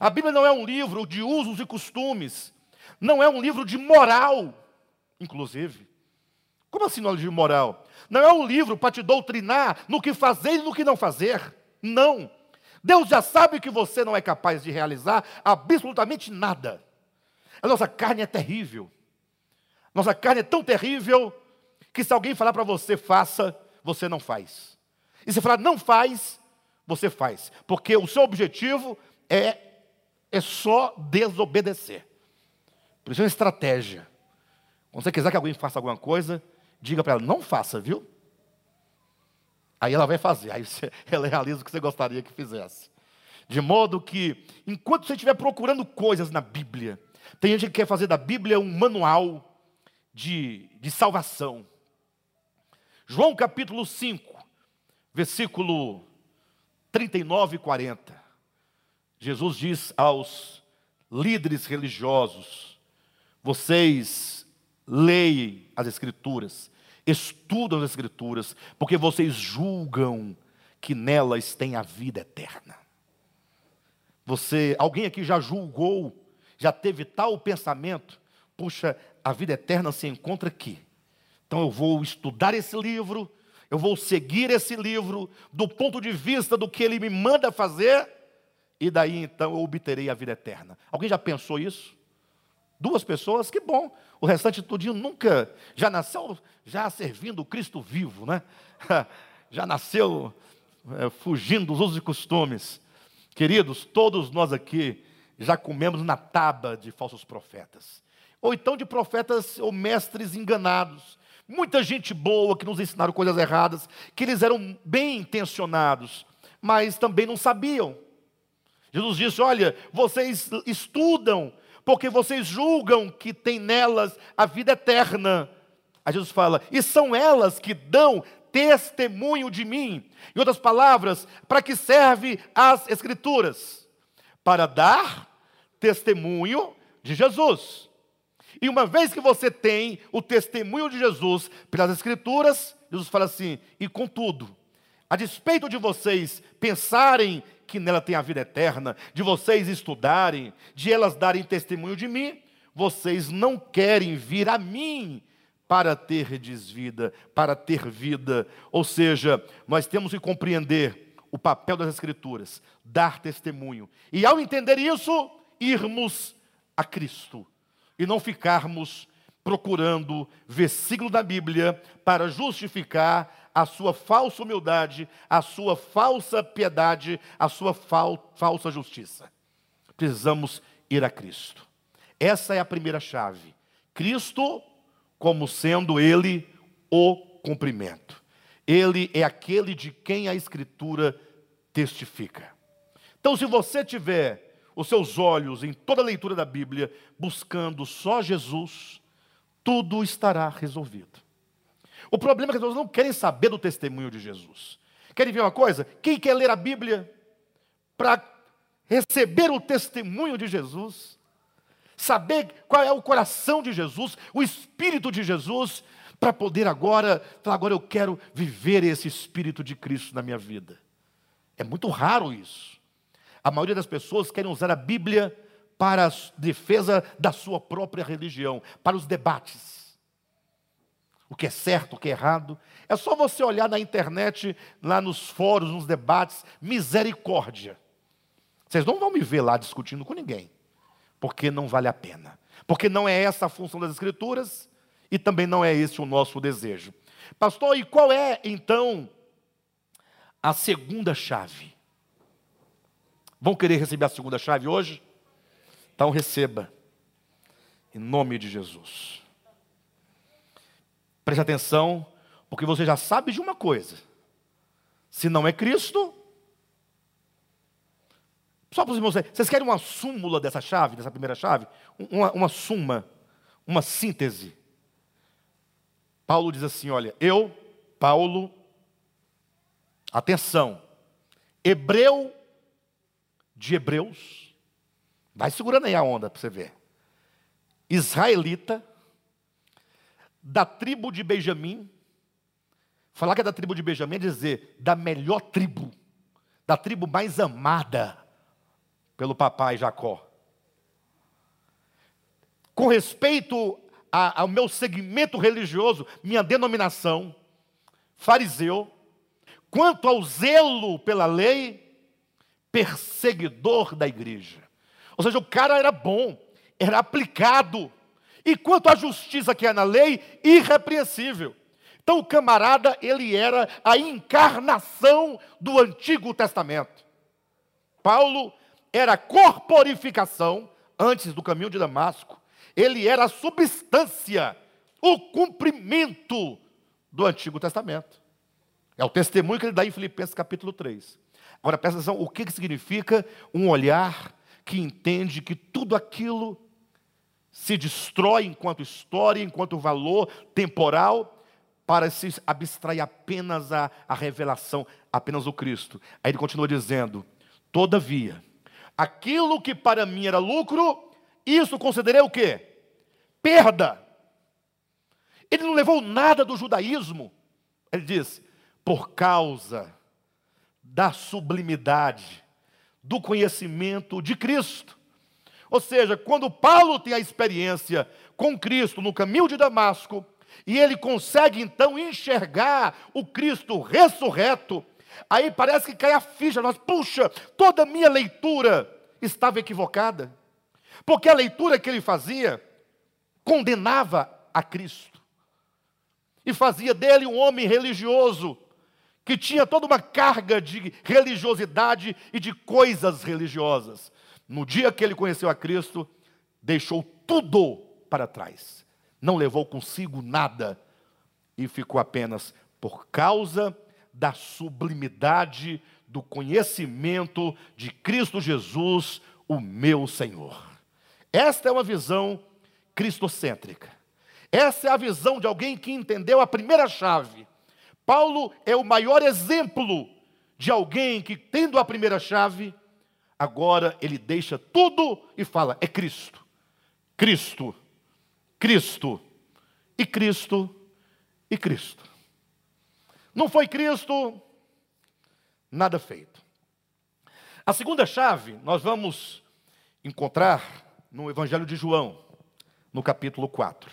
A Bíblia não é um livro de usos e costumes, não é um livro de moral, inclusive. Como assim não é de moral? Não é um livro para te doutrinar no que fazer e no que não fazer. Não. Deus já sabe que você não é capaz de realizar absolutamente nada. A nossa carne é terrível. Nossa carne é tão terrível que se alguém falar para você faça, você não faz. E se falar não faz, você faz. Porque o seu objetivo é, é só desobedecer. Por isso é uma estratégia. Quando você quiser que alguém faça alguma coisa, diga para ela, não faça, viu? Aí ela vai fazer, aí você, <laughs> ela realiza o que você gostaria que fizesse. De modo que, enquanto você estiver procurando coisas na Bíblia, tem gente que quer fazer da Bíblia um manual de, de salvação. João capítulo 5, versículo 39 e 40. Jesus diz aos líderes religiosos: Vocês leem as Escrituras, estudam as Escrituras, porque vocês julgam que nelas tem a vida eterna. Você, alguém aqui já julgou, já teve tal pensamento? Puxa, a vida eterna se encontra aqui. Então eu vou estudar esse livro, eu vou seguir esse livro do ponto de vista do que ele me manda fazer, e daí então eu obterei a vida eterna. Alguém já pensou isso? Duas pessoas, que bom. O restante tudinho nunca já nasceu já servindo o Cristo vivo, né? <laughs> Já nasceu é, fugindo dos usos e costumes. Queridos, todos nós aqui já comemos na taba de falsos profetas. Ou então de profetas ou mestres enganados. Muita gente boa que nos ensinaram coisas erradas, que eles eram bem intencionados, mas também não sabiam. Jesus disse: Olha, vocês estudam porque vocês julgam que tem nelas a vida eterna. Aí Jesus fala: e são elas que dão testemunho de mim. Em outras palavras, para que serve as Escrituras? Para dar testemunho de Jesus. E uma vez que você tem o testemunho de Jesus pelas Escrituras, Jesus fala assim: e contudo, a despeito de vocês pensarem que nela tem a vida eterna, de vocês estudarem, de elas darem testemunho de mim, vocês não querem vir a mim para ter desvida, para ter vida. Ou seja, nós temos que compreender o papel das Escrituras, dar testemunho. E ao entender isso, irmos a Cristo e não ficarmos procurando versículo da Bíblia para justificar a sua falsa humildade, a sua falsa piedade, a sua fal falsa justiça. Precisamos ir a Cristo. Essa é a primeira chave. Cristo como sendo ele o cumprimento. Ele é aquele de quem a Escritura testifica. Então, se você tiver os seus olhos em toda a leitura da Bíblia buscando só Jesus, tudo estará resolvido. O problema é que as pessoas não querem saber do testemunho de Jesus. Querem ver uma coisa? Quem quer ler a Bíblia para receber o testemunho de Jesus, saber qual é o coração de Jesus, o espírito de Jesus, para poder agora falar, agora eu quero viver esse espírito de Cristo na minha vida. É muito raro isso. A maioria das pessoas querem usar a Bíblia para a defesa da sua própria religião, para os debates o que é certo, o que é errado. É só você olhar na internet, lá nos fóruns, nos debates, misericórdia. Vocês não vão me ver lá discutindo com ninguém, porque não vale a pena. Porque não é essa a função das Escrituras e também não é esse o nosso desejo. Pastor, e qual é então a segunda chave? Vão querer receber a segunda chave hoje? Então receba, em nome de Jesus. Preste atenção, porque você já sabe de uma coisa: se não é Cristo, Só para os irmãos, vocês querem uma súmula dessa chave, dessa primeira chave? Uma, uma suma, uma síntese. Paulo diz assim: olha, eu, Paulo, atenção, hebreu de hebreus, vai segurando aí a onda para você ver. Israelita, da tribo de Benjamim, falar que é da tribo de Benjamim é dizer da melhor tribo, da tribo mais amada pelo papai Jacó. Com respeito a, ao meu segmento religioso, minha denominação, fariseu, quanto ao zelo pela lei, perseguidor da igreja. Ou seja, o cara era bom, era aplicado. E quanto à justiça que é na lei, irrepreensível. Então o camarada, ele era a encarnação do Antigo Testamento. Paulo era a corporificação, antes do caminho de Damasco, ele era a substância, o cumprimento do Antigo Testamento. É o testemunho que ele dá em Filipenses capítulo 3. Agora presta atenção, o que, que significa um olhar que entende que tudo aquilo se destrói enquanto história, enquanto valor temporal, para se abstrair apenas a, a revelação, apenas o Cristo. Aí ele continua dizendo: Todavia, aquilo que para mim era lucro, isso considerei o quê? Perda. Ele não levou nada do judaísmo. Ele diz: por causa da sublimidade, do conhecimento de Cristo. Ou seja, quando Paulo tem a experiência com Cristo no caminho de Damasco, e ele consegue então enxergar o Cristo ressurreto, Aí parece que cai a ficha, nós, puxa, toda a minha leitura estava equivocada. Porque a leitura que ele fazia condenava a Cristo. E fazia dele um homem religioso, que tinha toda uma carga de religiosidade e de coisas religiosas. No dia que ele conheceu a Cristo, deixou tudo para trás. Não levou consigo nada e ficou apenas por causa da sublimidade do conhecimento de Cristo Jesus, o meu Senhor. Esta é uma visão cristocêntrica. Essa é a visão de alguém que entendeu a primeira chave. Paulo é o maior exemplo de alguém que, tendo a primeira chave, agora ele deixa tudo e fala: é Cristo, Cristo, Cristo, e Cristo, e Cristo. Não foi Cristo, nada feito. A segunda chave nós vamos encontrar no Evangelho de João, no capítulo 4.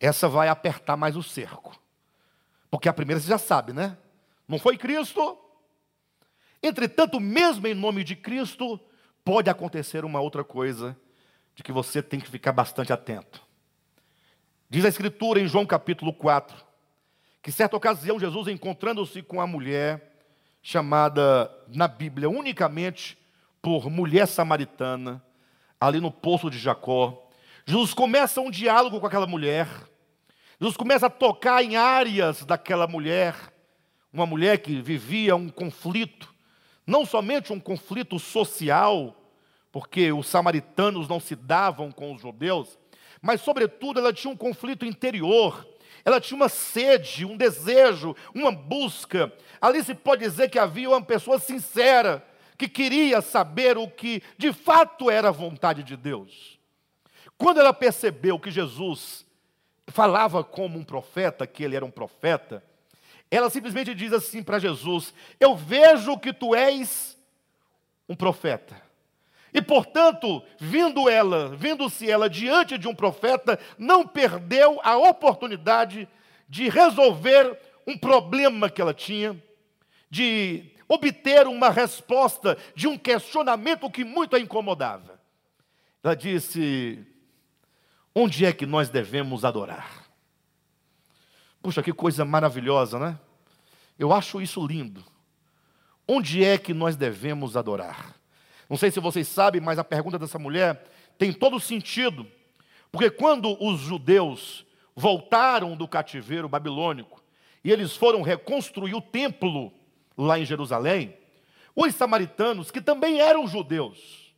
Essa vai apertar mais o cerco. Porque a primeira você já sabe, né? Não foi Cristo. Entretanto, mesmo em nome de Cristo, pode acontecer uma outra coisa de que você tem que ficar bastante atento. Diz a Escritura em João capítulo 4, que certa ocasião Jesus encontrando-se com a mulher chamada na Bíblia unicamente por mulher samaritana, ali no poço de Jacó, Jesus começa um diálogo com aquela mulher. Jesus começa a tocar em áreas daquela mulher, uma mulher que vivia um conflito, não somente um conflito social, porque os samaritanos não se davam com os judeus, mas sobretudo ela tinha um conflito interior ela tinha uma sede, um desejo, uma busca. Ali se pode dizer que havia uma pessoa sincera, que queria saber o que de fato era a vontade de Deus. Quando ela percebeu que Jesus falava como um profeta, que ele era um profeta, ela simplesmente diz assim para Jesus: Eu vejo que tu és um profeta. E portanto, vindo ela, vindo-se ela diante de um profeta, não perdeu a oportunidade de resolver um problema que ela tinha, de obter uma resposta de um questionamento que muito a incomodava. Ela disse: Onde é que nós devemos adorar? Puxa, que coisa maravilhosa, né? Eu acho isso lindo. Onde é que nós devemos adorar? Não sei se vocês sabem, mas a pergunta dessa mulher tem todo sentido, porque quando os judeus voltaram do cativeiro babilônico e eles foram reconstruir o templo lá em Jerusalém, Os samaritanos, que também eram judeus,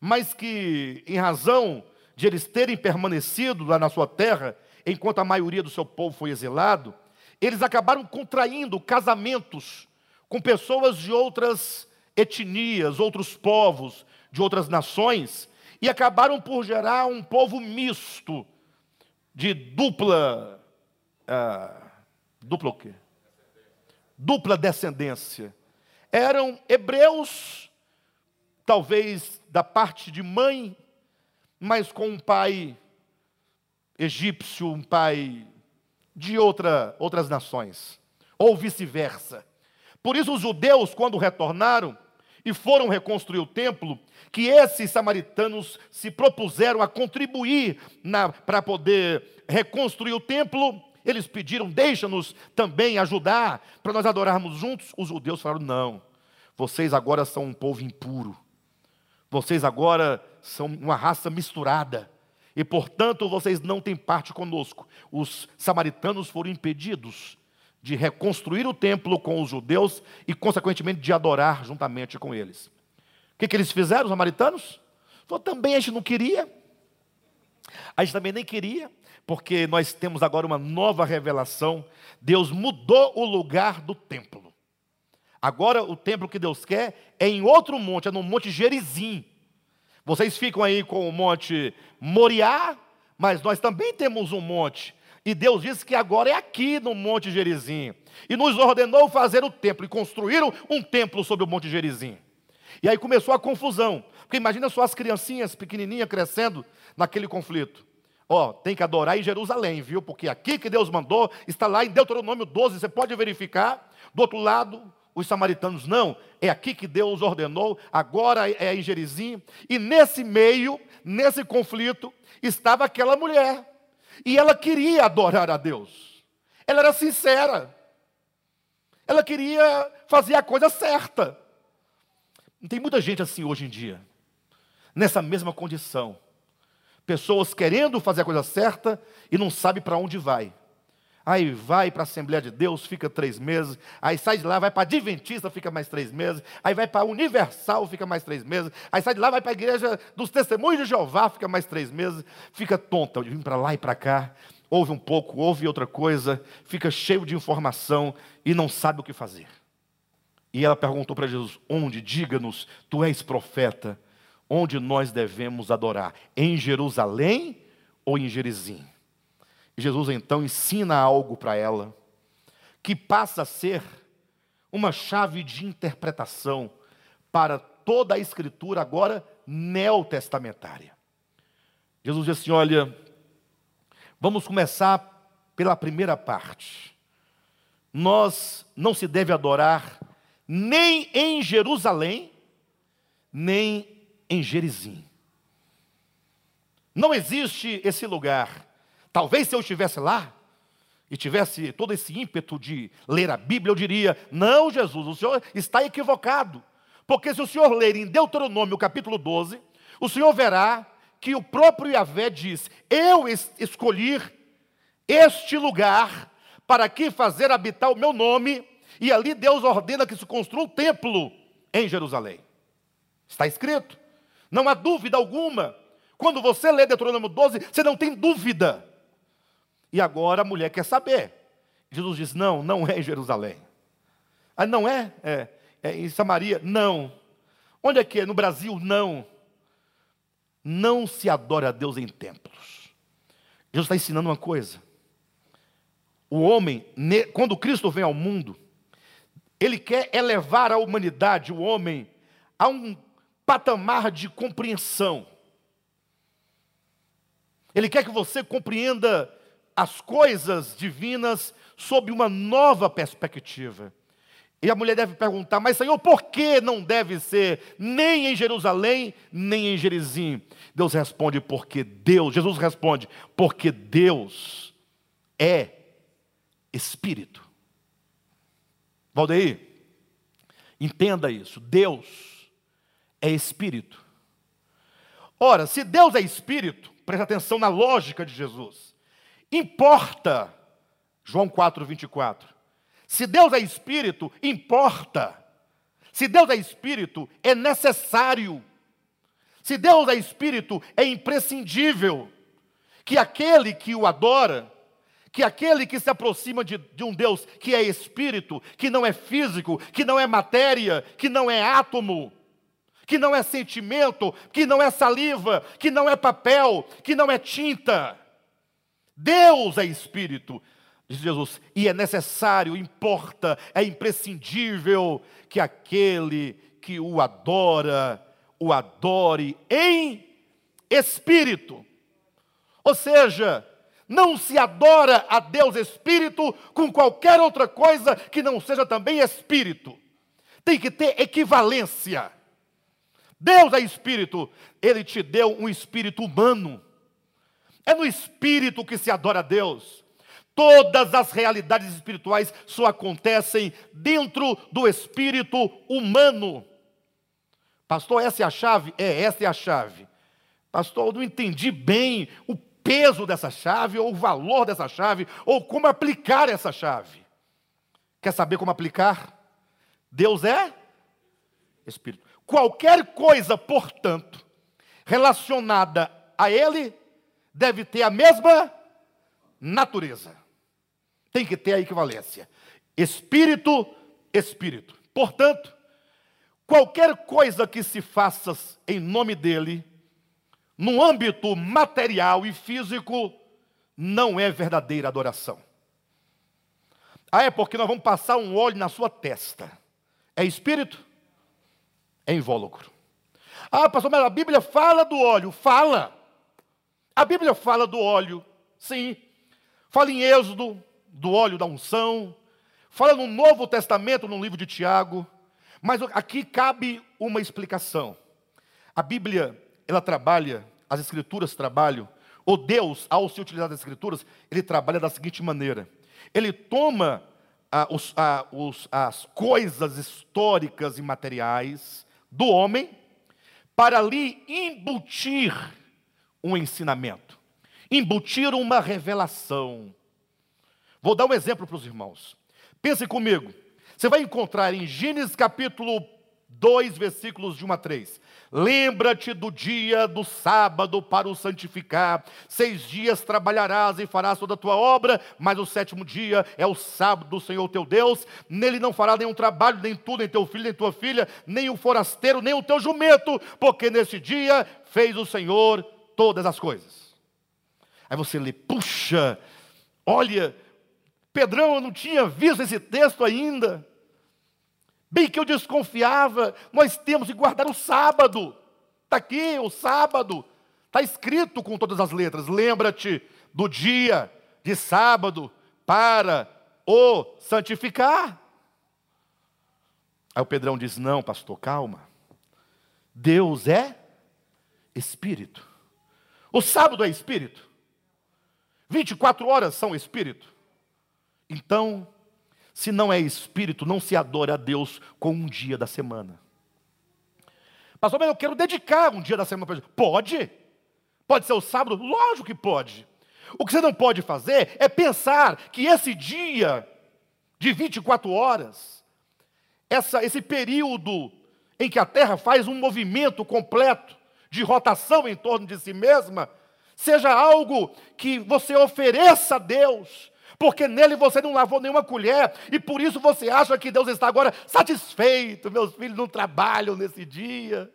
mas que, em razão de eles terem permanecido lá na sua terra, enquanto a maioria do seu povo foi exilado, eles acabaram contraindo casamentos com pessoas de outras etnias, outros povos, de outras nações, e acabaram por gerar um povo misto, de dupla. Ah, dupla o quê? Dupla descendência. Eram hebreus, talvez da parte de mãe, mas com um pai egípcio, um pai de outra, outras nações, ou vice-versa. Por isso, os judeus, quando retornaram e foram reconstruir o templo, que esses samaritanos se propuseram a contribuir para poder reconstruir o templo, eles pediram, deixa-nos também ajudar para nós adorarmos juntos. Os judeus falaram: não, vocês agora são um povo impuro, vocês agora são uma raça misturada, e portanto vocês não têm parte conosco. Os samaritanos foram impedidos de reconstruir o templo com os judeus e, consequentemente, de adorar juntamente com eles. O que, que eles fizeram, os samaritanos? Falou, também a gente não queria, a gente também nem queria, porque nós temos agora uma nova revelação. Deus mudou o lugar do templo. Agora o templo que Deus quer é em outro monte, é no Monte Gerizim. Vocês ficam aí com o Monte Moriá, mas nós também temos um monte e Deus disse que agora é aqui no Monte Gerizim. E nos ordenou fazer o templo. E construíram um templo sobre o Monte Gerizim. E aí começou a confusão. Porque imagina só as criancinhas pequenininhas crescendo naquele conflito. Ó, tem que adorar em Jerusalém, viu? Porque aqui que Deus mandou, está lá em Deuteronômio 12, você pode verificar. Do outro lado, os samaritanos, não, é aqui que Deus ordenou, agora é em Gerizim. E nesse meio, nesse conflito, estava aquela mulher e ela queria adorar a Deus. Ela era sincera. Ela queria fazer a coisa certa. Tem muita gente assim hoje em dia, nessa mesma condição. Pessoas querendo fazer a coisa certa e não sabe para onde vai. Aí vai para a Assembleia de Deus, fica três meses. Aí sai de lá, vai para a Adventista, fica mais três meses. Aí vai para Universal, fica mais três meses. Aí sai de lá, vai para a Igreja dos Testemunhos de Jeová, fica mais três meses. Fica tonta, vim para lá e para cá. Ouve um pouco, ouve outra coisa. Fica cheio de informação e não sabe o que fazer. E ela perguntou para Jesus: Onde? Diga-nos, tu és profeta. Onde nós devemos adorar? Em Jerusalém ou em Gerizim? Jesus então ensina algo para ela, que passa a ser uma chave de interpretação para toda a escritura agora neotestamentária. Jesus diz assim: olha, vamos começar pela primeira parte. Nós não se deve adorar nem em Jerusalém, nem em Gerizim. Não existe esse lugar Talvez se eu estivesse lá e tivesse todo esse ímpeto de ler a Bíblia, eu diria: Não, Jesus, o senhor está equivocado. Porque se o senhor ler em Deuteronômio capítulo 12, o senhor verá que o próprio Yahvé diz: Eu escolhi este lugar para aqui fazer habitar o meu nome, e ali Deus ordena que se construa um templo em Jerusalém. Está escrito, não há dúvida alguma. Quando você lê Deuteronômio 12, você não tem dúvida. E agora a mulher quer saber. Jesus diz: Não, não é em Jerusalém. Ah, não é? é? É em Samaria? Não. Onde é que é? No Brasil? Não. Não se adora a Deus em templos. Jesus está ensinando uma coisa. O homem, quando Cristo vem ao mundo, ele quer elevar a humanidade, o homem, a um patamar de compreensão. Ele quer que você compreenda as coisas divinas sob uma nova perspectiva. E a mulher deve perguntar: Mas, Senhor, por que não deve ser nem em Jerusalém, nem em Gerizim? Deus responde: Porque Deus, Jesus responde: Porque Deus é Espírito. Valdeir, entenda isso: Deus é Espírito. Ora, se Deus é Espírito, preste atenção na lógica de Jesus. Importa, João 4, 24. Se Deus é espírito, importa Se Deus é espírito, é necessário. Se Deus é espírito, é imprescindível que aquele que o adora, que aquele que se aproxima de, de, um Deus que é espírito, que não é físico, que não é matéria, que não é átomo, que não é sentimento, que não é saliva, que não é papel, que não é tinta. Deus é espírito, diz Jesus, e é necessário, importa, é imprescindível que aquele que o adora, o adore em espírito. Ou seja, não se adora a Deus espírito com qualquer outra coisa que não seja também espírito. Tem que ter equivalência. Deus é espírito, ele te deu um espírito humano. É no espírito que se adora a Deus. Todas as realidades espirituais só acontecem dentro do espírito humano. Pastor, essa é a chave? É, essa é a chave. Pastor, eu não entendi bem o peso dessa chave, ou o valor dessa chave, ou como aplicar essa chave. Quer saber como aplicar? Deus é Espírito. Qualquer coisa, portanto, relacionada a Ele, deve ter a mesma natureza tem que ter a equivalência. Espírito, espírito. Portanto, qualquer coisa que se faça em nome dele, no âmbito material e físico, não é verdadeira adoração. Ah, é porque nós vamos passar um óleo na sua testa. É espírito? É invólucro. Ah, pastor, mas a Bíblia fala do óleo. Fala. A Bíblia fala do óleo, sim. Fala em Êxodo, do óleo da unção, fala no Novo Testamento, no livro de Tiago, mas aqui cabe uma explicação. A Bíblia, ela trabalha, as Escrituras trabalham, ou Deus, ao se utilizar das Escrituras, ele trabalha da seguinte maneira: ele toma ah, os, ah, os, as coisas históricas e materiais do homem para ali embutir um ensinamento, embutir uma revelação, Vou dar um exemplo para os irmãos. Pense comigo. Você vai encontrar em Gênesis capítulo 2, versículos de 1 a 3. Lembra-te do dia do sábado para o santificar. Seis dias trabalharás e farás toda a tua obra, mas o sétimo dia é o sábado do Senhor teu Deus. Nele não fará nenhum trabalho, nem tu, nem teu filho, nem tua filha, nem o forasteiro, nem o teu jumento, porque nesse dia fez o Senhor todas as coisas. Aí você lê, puxa, olha, Pedrão, eu não tinha visto esse texto ainda. Bem que eu desconfiava, nós temos que guardar o sábado. Está aqui o sábado. Está escrito com todas as letras. Lembra-te do dia de sábado para o santificar. Aí o Pedrão diz: Não, pastor, calma. Deus é espírito. O sábado é espírito. 24 horas são espírito. Então, se não é espírito, não se adora a Deus com um dia da semana. Pastor, mas eu quero dedicar um dia da semana para Deus. Pode. Pode ser o sábado? Lógico que pode. O que você não pode fazer é pensar que esse dia de 24 horas, essa, esse período em que a Terra faz um movimento completo de rotação em torno de si mesma, seja algo que você ofereça a Deus porque nele você não lavou nenhuma colher, e por isso você acha que Deus está agora satisfeito, meus filhos não trabalham nesse dia.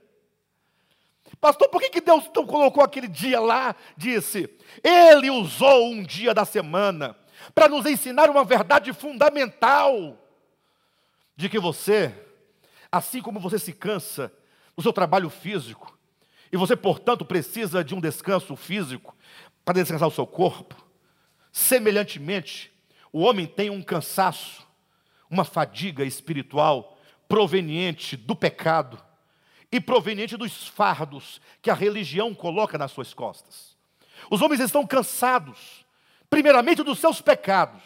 Pastor, por que, que Deus colocou aquele dia lá? Disse, Ele usou um dia da semana para nos ensinar uma verdade fundamental: de que você, assim como você se cansa no seu trabalho físico, e você, portanto, precisa de um descanso físico para descansar o seu corpo, Semelhantemente, o homem tem um cansaço, uma fadiga espiritual proveniente do pecado e proveniente dos fardos que a religião coloca nas suas costas. Os homens estão cansados, primeiramente dos seus pecados.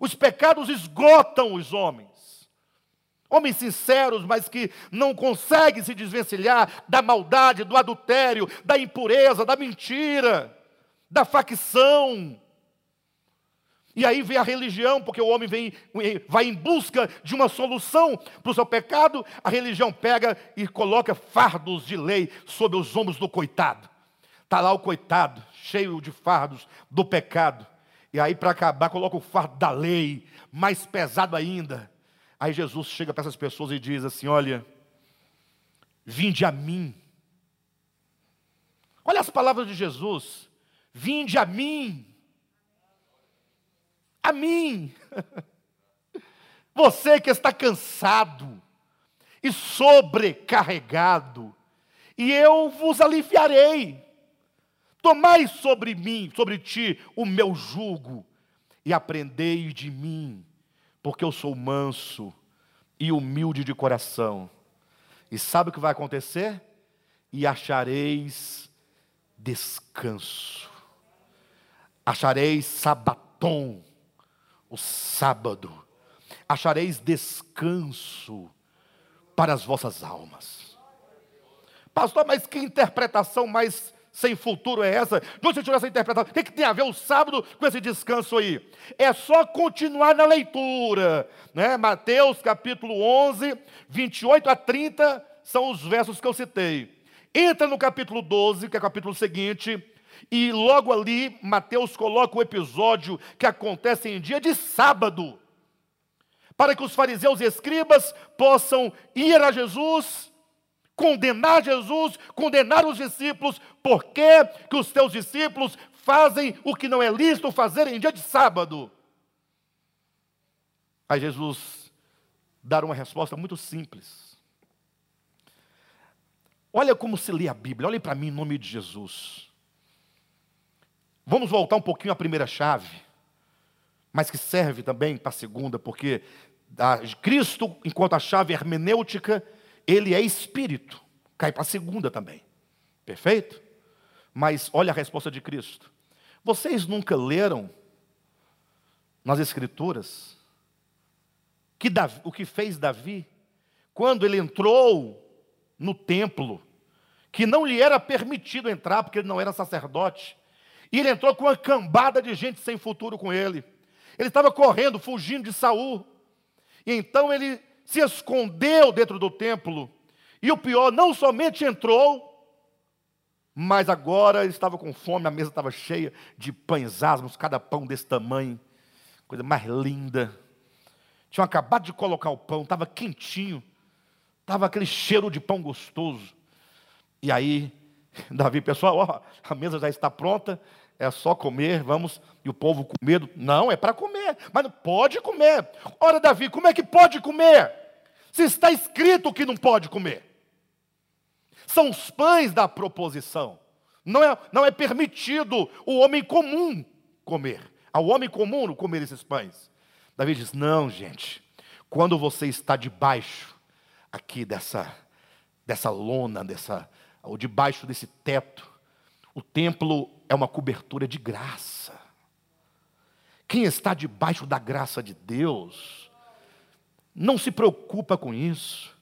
Os pecados esgotam os homens. Homens sinceros, mas que não conseguem se desvencilhar da maldade, do adultério, da impureza, da mentira, da facção, E aí vem a religião, porque o homem vem, vai em busca de uma solução para o seu pecado. A religião pega e coloca fardos de lei sobre os ombros do coitado. Está lá o coitado, cheio de fardos do pecado. E aí, para acabar, coloca o fardo da lei, mais pesado ainda. Aí Jesus chega para essas pessoas e diz assim: Olha, vinde a mim. Olha as palavras de Jesus: Vinde a mim a mim. <laughs> Você que está cansado e sobrecarregado, e eu vos aliviarei. Tomai sobre mim, sobre ti, o meu jugo, e aprendei de mim, porque eu sou manso e humilde de coração. E sabe o que vai acontecer? E achareis descanso, achareis sabatom o sábado, achareis descanso para as vossas almas. Pastor, mas que interpretação mais sem futuro é essa? De onde você tirou essa interpretação? O que, que tem a ver o sábado com esse descanso aí? É só continuar na leitura. Né? Mateus capítulo 11, 28 a 30 são os versos que eu citei. Entra no capítulo 12, que é o capítulo seguinte, e logo ali, Mateus coloca o episódio que acontece em dia de sábado, para que os fariseus e escribas possam ir a Jesus, condenar Jesus, condenar os discípulos, porque que os teus discípulos fazem o que não é lícito fazer em dia de sábado. Aí Jesus dá uma resposta muito simples. Olha como se lê a Bíblia, olhem para mim em nome de Jesus. Vamos voltar um pouquinho à primeira chave, mas que serve também para a segunda, porque Cristo, enquanto a chave hermenêutica, ele é espírito, cai para a segunda também. Perfeito? Mas olha a resposta de Cristo. Vocês nunca leram nas Escrituras que Davi, o que fez Davi quando ele entrou no templo, que não lhe era permitido entrar porque ele não era sacerdote, e ele entrou com uma cambada de gente sem futuro com ele. Ele estava correndo, fugindo de Saul. E então ele se escondeu dentro do templo. E o pior, não somente entrou, mas agora ele estava com fome, a mesa estava cheia de pães asmos, cada pão desse tamanho, coisa mais linda. Tinham acabado de colocar o pão, estava quentinho, estava aquele cheiro de pão gostoso. E aí <laughs> Davi, pessoal, ó, a mesa já está pronta, é só comer, vamos, e o povo com medo. Não, é para comer, mas não pode comer. Ora, Davi, como é que pode comer? Se está escrito que não pode comer. São os pães da proposição. Não é, não é permitido o homem comum comer. Ao homem comum comer esses pães. Davi diz: Não, gente, quando você está debaixo aqui dessa, dessa lona, dessa, ou debaixo desse teto. O templo é uma cobertura de graça. Quem está debaixo da graça de Deus, não se preocupa com isso.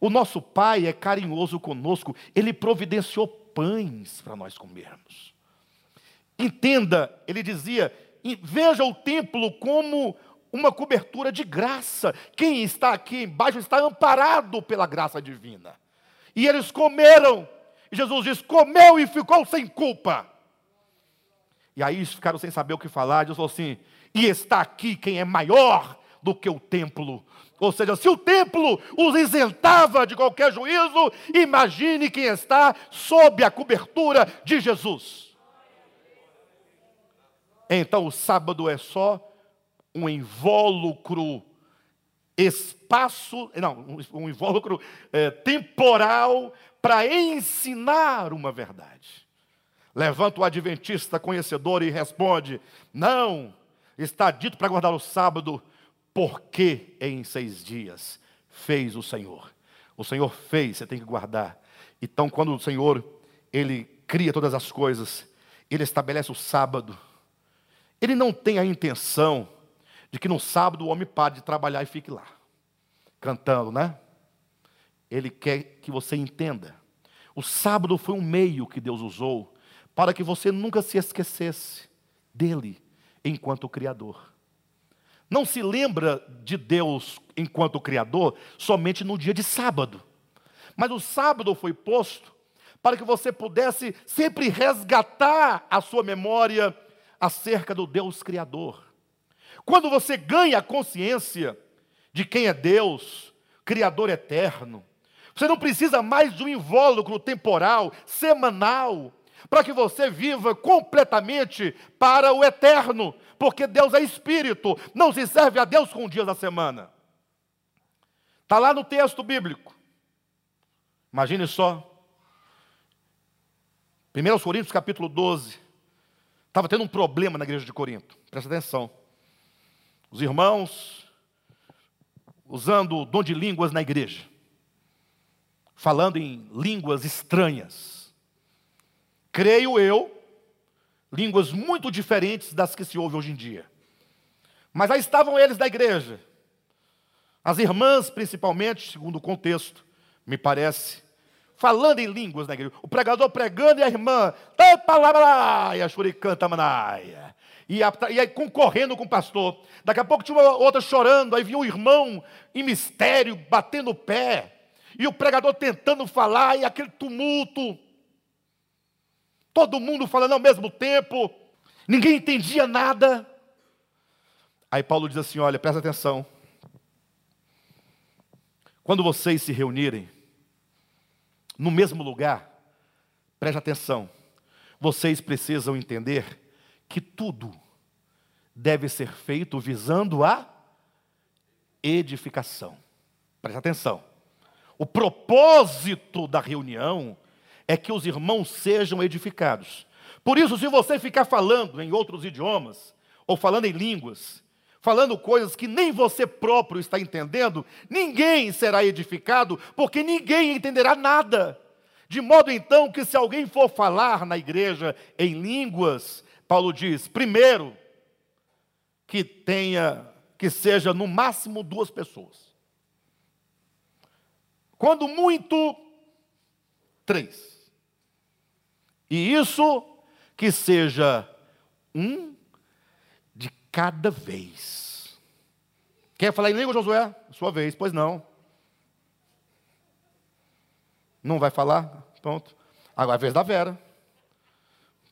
O nosso Pai é carinhoso conosco, Ele providenciou pães para nós comermos. Entenda, ele dizia: veja o templo como uma cobertura de graça. Quem está aqui embaixo está amparado pela graça divina. E eles comeram e Jesus diz: comeu e ficou sem culpa. E aí eles ficaram sem saber o que falar. Jesus falou assim: e está aqui quem é maior do que o templo. Ou seja, se o templo os isentava de qualquer juízo, imagine quem está sob a cobertura de Jesus. Então o sábado é só um invólucro espaço, não, um invólucro é, temporal para ensinar uma verdade. Levanta o adventista conhecedor e responde: Não, está dito para guardar o sábado, porque em seis dias fez o Senhor. O Senhor fez, você tem que guardar. Então, quando o Senhor, Ele cria todas as coisas, Ele estabelece o sábado. Ele não tem a intenção de que no sábado o homem pare de trabalhar e fique lá, cantando, né? Ele quer que você entenda. O sábado foi um meio que Deus usou para que você nunca se esquecesse dele enquanto Criador. não se lembra de Deus enquanto Criador somente no dia de sábado. Mas o sábado foi posto para que você pudesse sempre resgatar a sua memória acerca do Deus Criador. Quando você ganha a consciência de quem é Deus, Criador eterno, você não precisa mais de um invólucro temporal, semanal, para que você viva completamente para o eterno, porque Deus é espírito, não se serve a Deus com dias da semana. Está lá no texto bíblico. Imagine só. 1 Coríntios capítulo 12. Estava tendo um problema na igreja de Corinto. Presta atenção. Os irmãos usando o dom de línguas na igreja. Falando em línguas estranhas. Creio eu, línguas muito diferentes das que se ouve hoje em dia. Mas aí estavam eles da igreja. As irmãs, principalmente, segundo o contexto, me parece, falando em línguas na igreja. O pregador pregando e a irmã, e a manaia. E, a, e aí concorrendo com o pastor. Daqui a pouco tinha uma outra chorando, aí vinha um irmão em mistério, batendo o pé. E o pregador tentando falar, e aquele tumulto. Todo mundo falando ao mesmo tempo. Ninguém entendia nada. Aí Paulo diz assim: olha, presta atenção. Quando vocês se reunirem no mesmo lugar, preste atenção, vocês precisam entender que tudo deve ser feito visando a edificação. Preste atenção. O propósito da reunião é que os irmãos sejam edificados. Por isso, se você ficar falando em outros idiomas, ou falando em línguas, falando coisas que nem você próprio está entendendo, ninguém será edificado, porque ninguém entenderá nada. De modo então que se alguém for falar na igreja em línguas, Paulo diz, primeiro, que tenha, que seja no máximo duas pessoas. Quando muito, três. E isso que seja um cada vez. Quer falar em língua, Josué? Sua vez, pois não. Não vai falar? Pronto. Agora é a vez da Vera.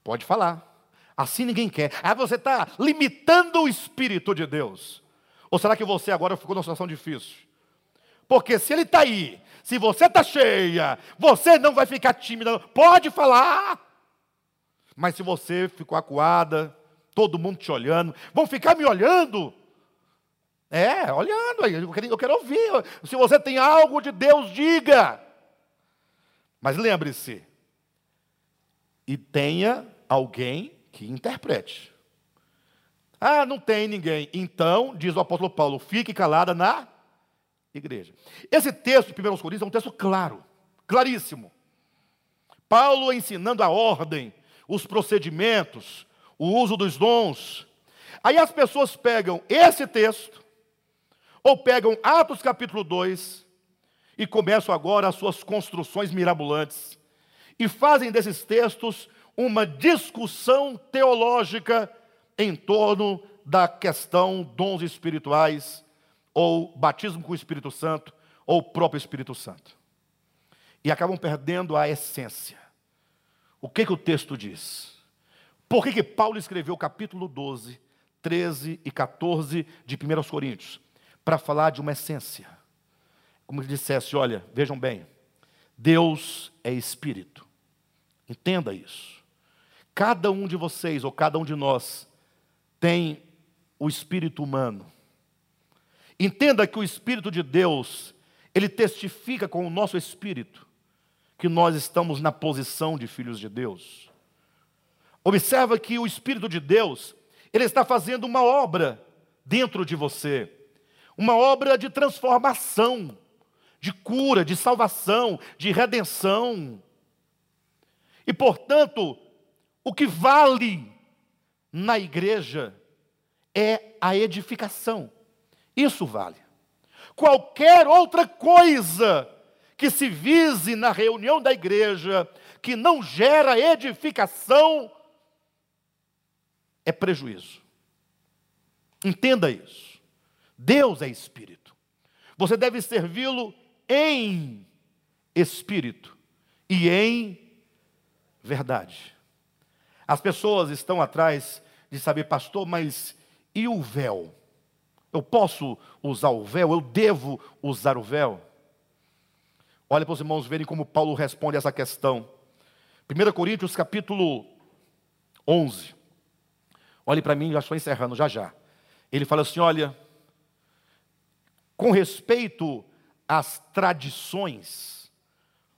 Pode falar. Assim ninguém quer. Ah, você está limitando o Espírito de Deus. Ou será que você agora ficou numa situação difícil? Porque se ele está aí, se você está cheia, você não vai ficar tímida. Pode falar. Mas se você ficou acuada, todo mundo te olhando, vão ficar me olhando. É, olhando, eu quero, eu quero ouvir. Se você tem algo de Deus, diga. Mas lembre-se, e tenha alguém que interprete. Ah, não tem ninguém. Então, diz o apóstolo Paulo, fique calada na igreja. Esse texto de 1 Coríntios é um texto claro, claríssimo. Paulo ensinando a ordem, os procedimentos, o uso dos dons. Aí as pessoas pegam esse texto, ou pegam Atos capítulo 2, e começam agora as suas construções mirabolantes, e fazem desses textos uma discussão teológica em torno da questão dons espirituais, ou batismo com o Espírito Santo, ou próprio Espírito Santo. E acabam perdendo a essência. O que, que o texto diz? Por que, que Paulo escreveu capítulo 12, 13 e 14 de 1 Coríntios? Para falar de uma essência. Como ele dissesse, olha, vejam bem, Deus é espírito. Entenda isso. Cada um de vocês, ou cada um de nós, tem o espírito humano. Entenda que o espírito de Deus, ele testifica com o nosso espírito que nós estamos na posição de filhos de Deus. Observa que o Espírito de Deus, ele está fazendo uma obra dentro de você, uma obra de transformação, de cura, de salvação, de redenção. E, portanto, o que vale na igreja é a edificação. Isso vale. Qualquer outra coisa que se vise na reunião da igreja que não gera edificação, é prejuízo. Entenda isso. Deus é espírito. Você deve servi-lo em espírito e em verdade. As pessoas estão atrás de saber, pastor, mas e o véu? Eu posso usar o véu? Eu devo usar o véu? Olha para os irmãos verem como Paulo responde essa questão. 1 Coríntios capítulo 11. Olhe para mim, já estou encerrando já já. Ele fala assim: olha, com respeito às tradições,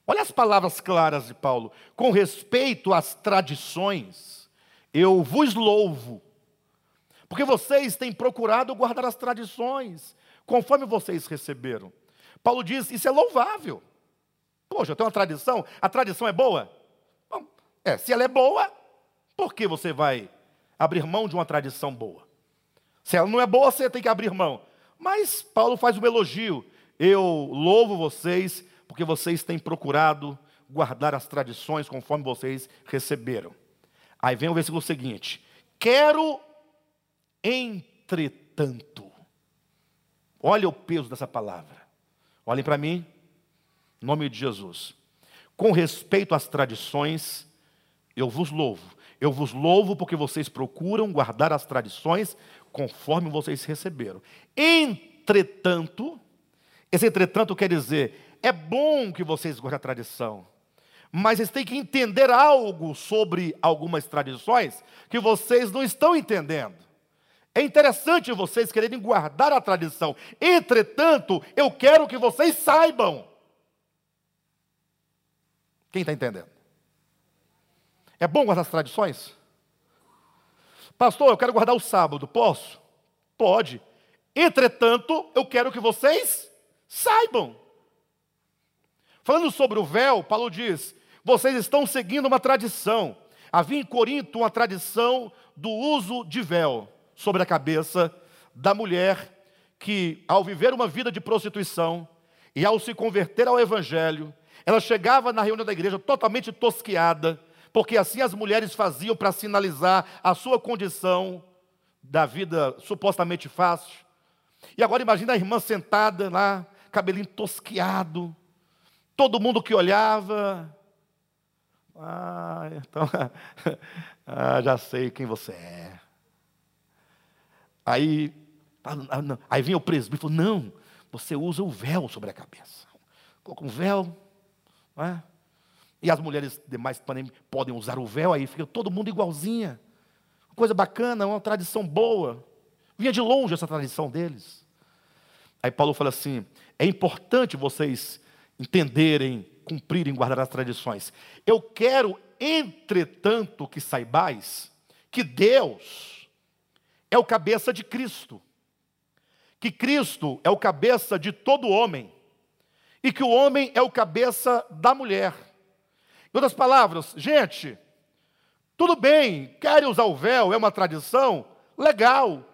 olha as palavras claras de Paulo, com respeito às tradições, eu vos louvo, porque vocês têm procurado guardar as tradições, conforme vocês receberam. Paulo diz: isso é louvável. Poxa, eu tenho uma tradição, a tradição é boa? Bom, é, se ela é boa, por que você vai abrir mão de uma tradição boa? Se ela não é boa, você tem que abrir mão. Mas Paulo faz um elogio. Eu louvo vocês, porque vocês têm procurado guardar as tradições conforme vocês receberam. Aí vem o versículo seguinte: Quero, entretanto. Olha o peso dessa palavra. Olhem para mim, nome de Jesus. Com respeito às tradições, eu vos louvo. Eu vos louvo porque vocês procuram guardar as tradições conforme vocês receberam. Entretanto, esse entretanto quer dizer, é bom que vocês guardem a tradição, mas vocês têm que entender algo sobre algumas tradições que vocês não estão entendendo. É interessante vocês quererem guardar a tradição. Entretanto, eu quero que vocês saibam quem está entendendo? É bom guardar as tradições? Pastor, eu quero guardar o sábado, posso? Pode. Entretanto, eu quero que vocês saibam. Falando sobre o véu, Paulo diz: vocês estão seguindo uma tradição. Havia em Corinto uma tradição do uso de véu sobre a cabeça da mulher que, ao viver uma vida de prostituição e ao se converter ao Evangelho, ela chegava na reunião da igreja totalmente tosquiada, porque assim as mulheres faziam para sinalizar a sua condição da vida supostamente fácil. E agora imagina a irmã sentada lá, cabelinho tosquiado, todo mundo que olhava. Ah, então, <laughs> ah, já sei quem você é. Aí, ah, aí vinha o presbítero e falou: Não, você usa o véu sobre a cabeça. Coloca um véu, é? E as mulheres demais podem usar o véu, aí fica todo mundo igualzinha. Coisa bacana, uma tradição boa. Vinha de longe essa tradição deles. Aí Paulo fala assim: é importante vocês entenderem, cumprirem, guardar as tradições. Eu quero, entretanto, que saibais que Deus é o cabeça de Cristo, que Cristo é o cabeça de todo homem e que o homem é o cabeça da mulher. Em outras palavras, gente, tudo bem, querem usar o véu, é uma tradição, legal.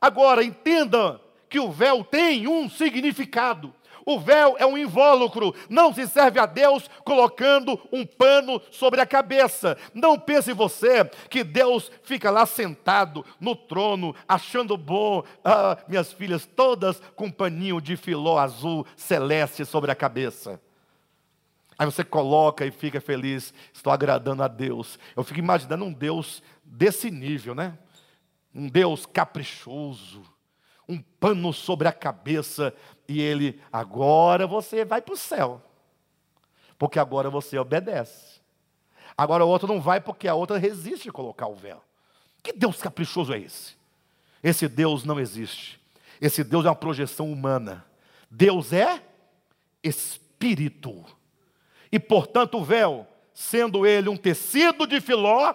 Agora, entenda que o véu tem um significado. O véu é um invólucro, não se serve a Deus colocando um pano sobre a cabeça. Não pense você que Deus fica lá sentado no trono, achando bom, ah, minhas filhas todas com paninho de filó azul celeste sobre a cabeça. Aí você coloca e fica feliz, estou agradando a Deus. Eu fico imaginando um Deus desse nível, né? Um Deus caprichoso, um pano sobre a cabeça, e ele, agora você vai para o céu, porque agora você obedece. Agora o outro não vai porque a outra resiste a colocar o véu. Que Deus caprichoso é esse? Esse Deus não existe. Esse Deus é uma projeção humana. Deus é espírito. E portanto o véu, sendo ele um tecido de filó,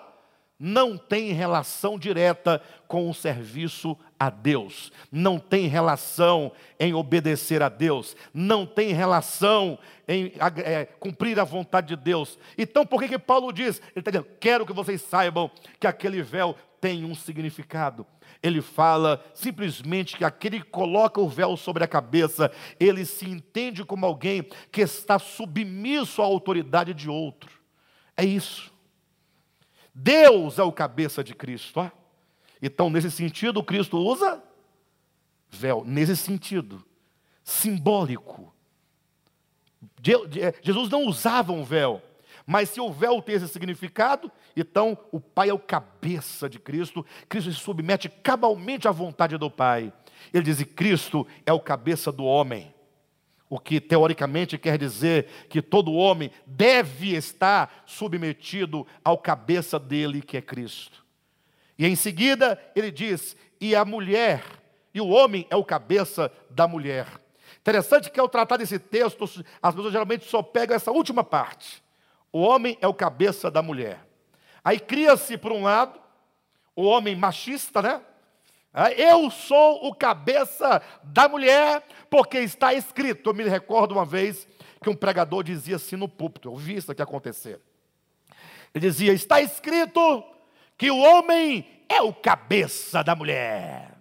não tem relação direta com o serviço a Deus, não tem relação em obedecer a Deus, não tem relação em é, cumprir a vontade de Deus. Então, por que, que Paulo diz? Ele está dizendo: quero que vocês saibam que aquele véu tem um significado. Ele fala simplesmente que aquele que coloca o véu sobre a cabeça, ele se entende como alguém que está submisso à autoridade de outro. É isso. Deus é o cabeça de Cristo. Ó. Então, nesse sentido, Cristo usa véu nesse sentido, simbólico. Jesus não usava um véu, mas se o véu tem esse significado, então o Pai é o cabeça de Cristo, Cristo se submete cabalmente à vontade do Pai. Ele diz: Cristo é o cabeça do homem. O que teoricamente quer dizer que todo homem deve estar submetido ao cabeça dele, que é Cristo. E em seguida ele diz: e a mulher, e o homem é o cabeça da mulher. Interessante que ao tratar desse texto, as pessoas geralmente só pegam essa última parte. O homem é o cabeça da mulher. Aí cria-se, por um lado, o homem machista, né? Ah, eu sou o cabeça da mulher, porque está escrito. Eu me recordo uma vez que um pregador dizia assim no púlpito, eu vi isso aqui acontecer. Ele dizia: Está escrito que o homem é o cabeça da mulher.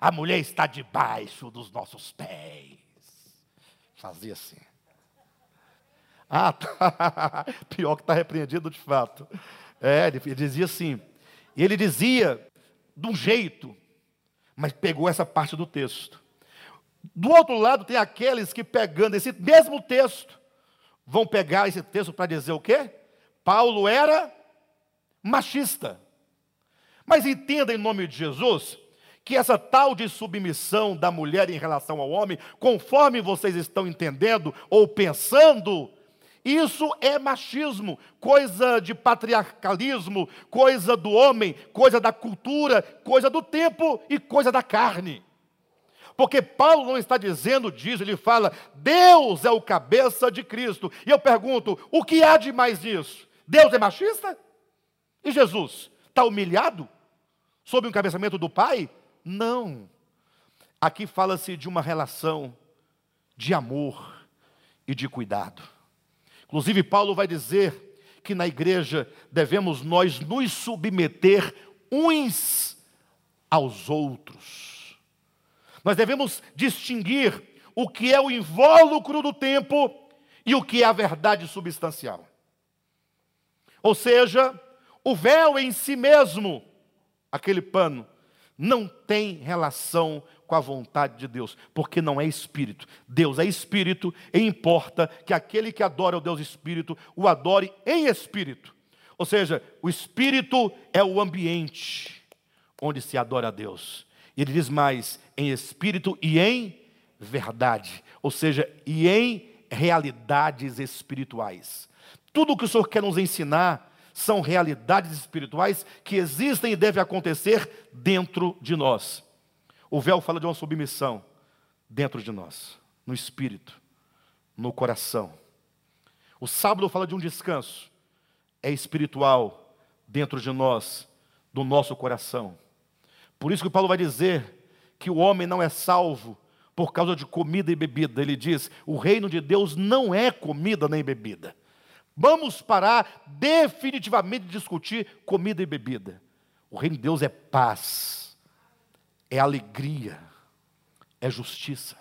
A mulher está debaixo dos nossos pés. Fazia assim. Ah, tá. <laughs> pior que está repreendido de fato. É, ele dizia assim. E ele dizia de um jeito, mas pegou essa parte do texto. Do outro lado, tem aqueles que, pegando esse mesmo texto, vão pegar esse texto para dizer o quê? Paulo era machista. Mas entenda em nome de Jesus que essa tal de submissão da mulher em relação ao homem, conforme vocês estão entendendo ou pensando, isso é machismo, coisa de patriarcalismo, coisa do homem, coisa da cultura, coisa do tempo e coisa da carne. Porque Paulo não está dizendo disso, ele fala, Deus é o cabeça de Cristo. E eu pergunto, o que há de mais nisso? Deus é machista? E Jesus está humilhado sob o encabeçamento do Pai? Não. Aqui fala-se de uma relação de amor e de cuidado. Inclusive, Paulo vai dizer que na igreja devemos nós nos submeter uns aos outros. Nós devemos distinguir o que é o invólucro do tempo e o que é a verdade substancial. Ou seja, o véu em si mesmo, aquele pano, não tem relação com a vontade de Deus, porque não é espírito. Deus é espírito e importa que aquele que adora o Deus espírito o adore em espírito. Ou seja, o espírito é o ambiente onde se adora a Deus. E ele diz mais, em espírito e em verdade, ou seja, e em realidades espirituais. Tudo o que o Senhor quer nos ensinar são realidades espirituais que existem e devem acontecer dentro de nós. O véu fala de uma submissão dentro de nós, no espírito, no coração. O sábado fala de um descanso, é espiritual dentro de nós, do nosso coração. Por isso que Paulo vai dizer que o homem não é salvo por causa de comida e bebida. Ele diz: o reino de Deus não é comida nem bebida. Vamos parar definitivamente de discutir comida e bebida. O reino de Deus é paz, é alegria, é justiça.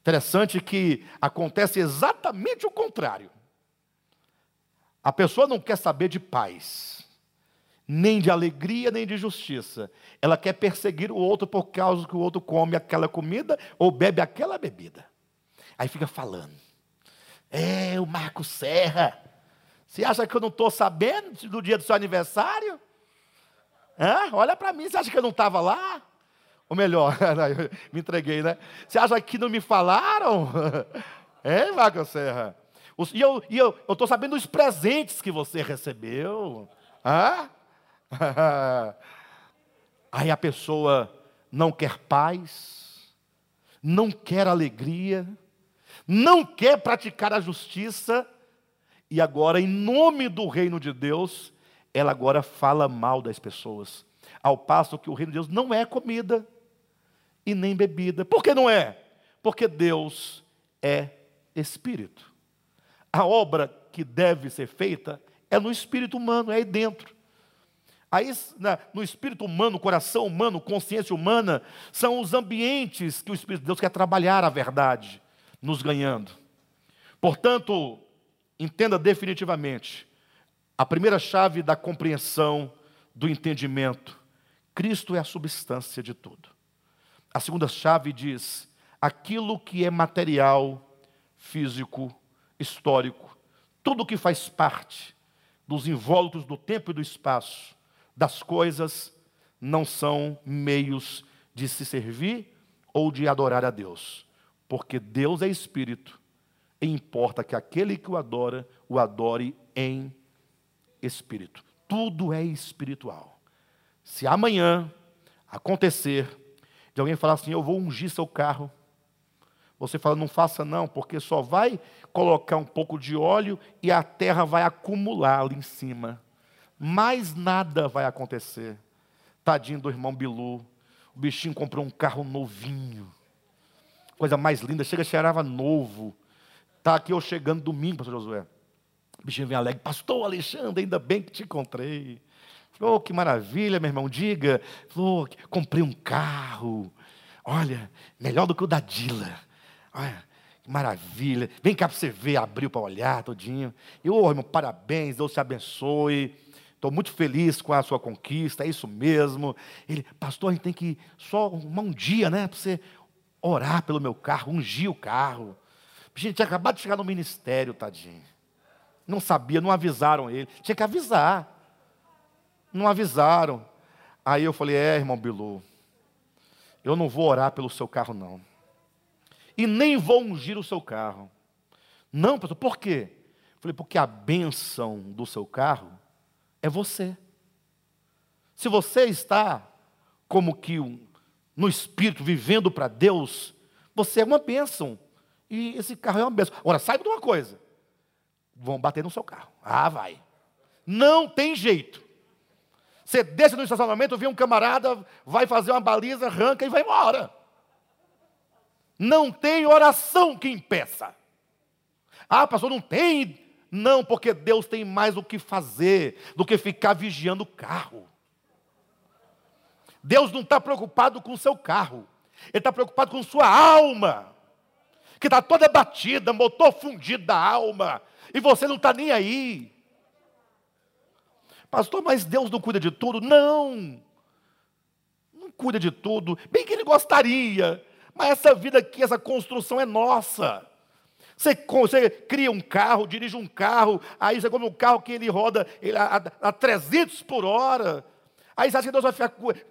Interessante que acontece exatamente o contrário. A pessoa não quer saber de paz, nem de alegria, nem de justiça. Ela quer perseguir o outro por causa que o outro come aquela comida ou bebe aquela bebida. Aí fica falando. É, o Marco Serra. Você acha que eu não estou sabendo do dia do seu aniversário? Hã? Olha para mim, você acha que eu não estava lá? Ou melhor, <laughs> me entreguei, né? Você acha que não me falaram? <laughs> É, Marco Serra? E eu estou sabendo dos presentes que você recebeu. Hã? <laughs> Aí a pessoa não quer paz, não quer alegria, não quer praticar a justiça, e agora, em nome do reino de Deus, ela agora fala mal das pessoas. Ao passo que o reino de Deus não é comida e nem bebida. Por que não é? Porque Deus é espírito. A obra que deve ser feita é no espírito humano, é aí dentro. Aí, no espírito humano, coração humano, consciência humana, são os ambientes que o Espírito de Deus quer trabalhar a verdade nos ganhando. Portanto, entenda definitivamente, a primeira chave da compreensão, do entendimento, Cristo é a substância de tudo. A segunda chave diz: aquilo que é material, físico, histórico, tudo que faz parte dos invólucros do tempo e do espaço, das coisas, não são meios de se servir ou de adorar a Deus, porque Deus é espírito e importa que aquele que o adora, o adore em espírito. Tudo é espiritual. Se amanhã acontecer de alguém falar assim, eu vou ungir seu carro, você fala, não faça não, porque só vai colocar um pouco de óleo e a terra vai acumular ali em cima. Mais nada vai acontecer. Tadinho do irmão Bilu. O bichinho comprou um carro novinho. Coisa mais linda, chega, cheirava novo. Está aqui eu chegando domingo, pastor Josué. O bichinho vem alegre, pastor Alexandre, ainda bem que te encontrei. Falou, oh, que maravilha, meu irmão, diga. Falou, oh, comprei um carro. Olha, melhor do que o da Dila. Olha, que maravilha. Vem cá para você ver, abriu para olhar todinho. E, ô, oh, irmão, parabéns, Deus te abençoe. Estou muito feliz com a sua conquista, é isso mesmo. Ele, pastor, a gente tem que só um dia, né? Para você orar pelo meu carro, ungir o carro. Gente, tinha acabado de chegar no ministério, tadinho. Não sabia, não avisaram ele. Tinha que avisar. Não avisaram. Aí eu falei, é, irmão Bilu, eu não vou orar pelo seu carro, não e nem vou ungir o seu carro. Não, pastor, por quê? Falei, porque a bênção do seu carro é você. Se você está como que no espírito, vivendo para Deus, você é uma bênção. E esse carro é uma bênção. Agora, saiba de uma coisa: vão bater no seu carro. Ah, vai. Não tem jeito. Você desce no estacionamento, vê um camarada, vai fazer uma baliza, arranca e vai embora. Não tem oração que impeça. Ah, pastor, não tem. Não, porque Deus tem mais o que fazer do que ficar vigiando o carro. Deus não está preocupado com o seu carro, Ele está preocupado com sua alma, que está toda batida, motor fundido da alma, e você não está nem aí. Pastor, mas Deus não cuida de tudo? Não, não cuida de tudo, bem que Ele gostaria, mas essa vida aqui, essa construção é nossa. Você, você, cria um carro, dirige um carro, aí você compra um carro que ele roda ele, a, a 300 por hora. Aí você acha que Deus vai ficar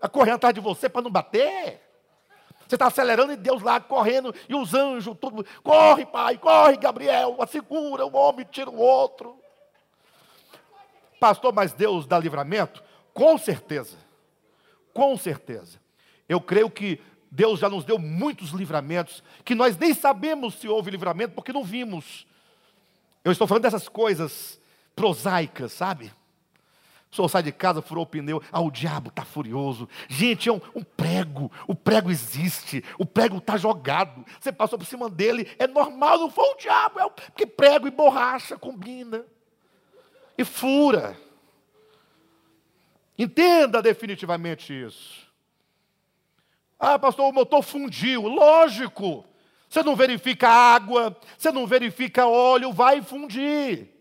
correndo atrás de você para não bater? Você está acelerando e Deus lá correndo, e os anjos, tudo. Corre, pai, corre, Gabriel, segura o homem, tira o outro. Pastor, mas Deus dá livramento? Com certeza. Com certeza. Eu creio que Deus já nos deu muitos livramentos, que nós nem sabemos se houve livramento, porque não vimos. Eu estou falando dessas coisas prosaicas, sabe? O senhor sai de casa, furou o pneu, ah, o diabo está furioso. Gente, é um, um, prego, o prego existe, o prego está jogado. Você passou por cima dele, é normal, não foi o diabo, é o, porque prego e borracha combina. E fura. Entenda definitivamente isso. Ah, pastor, o motor fundiu. Lógico. Você não verifica água, você não verifica óleo, vai fundir.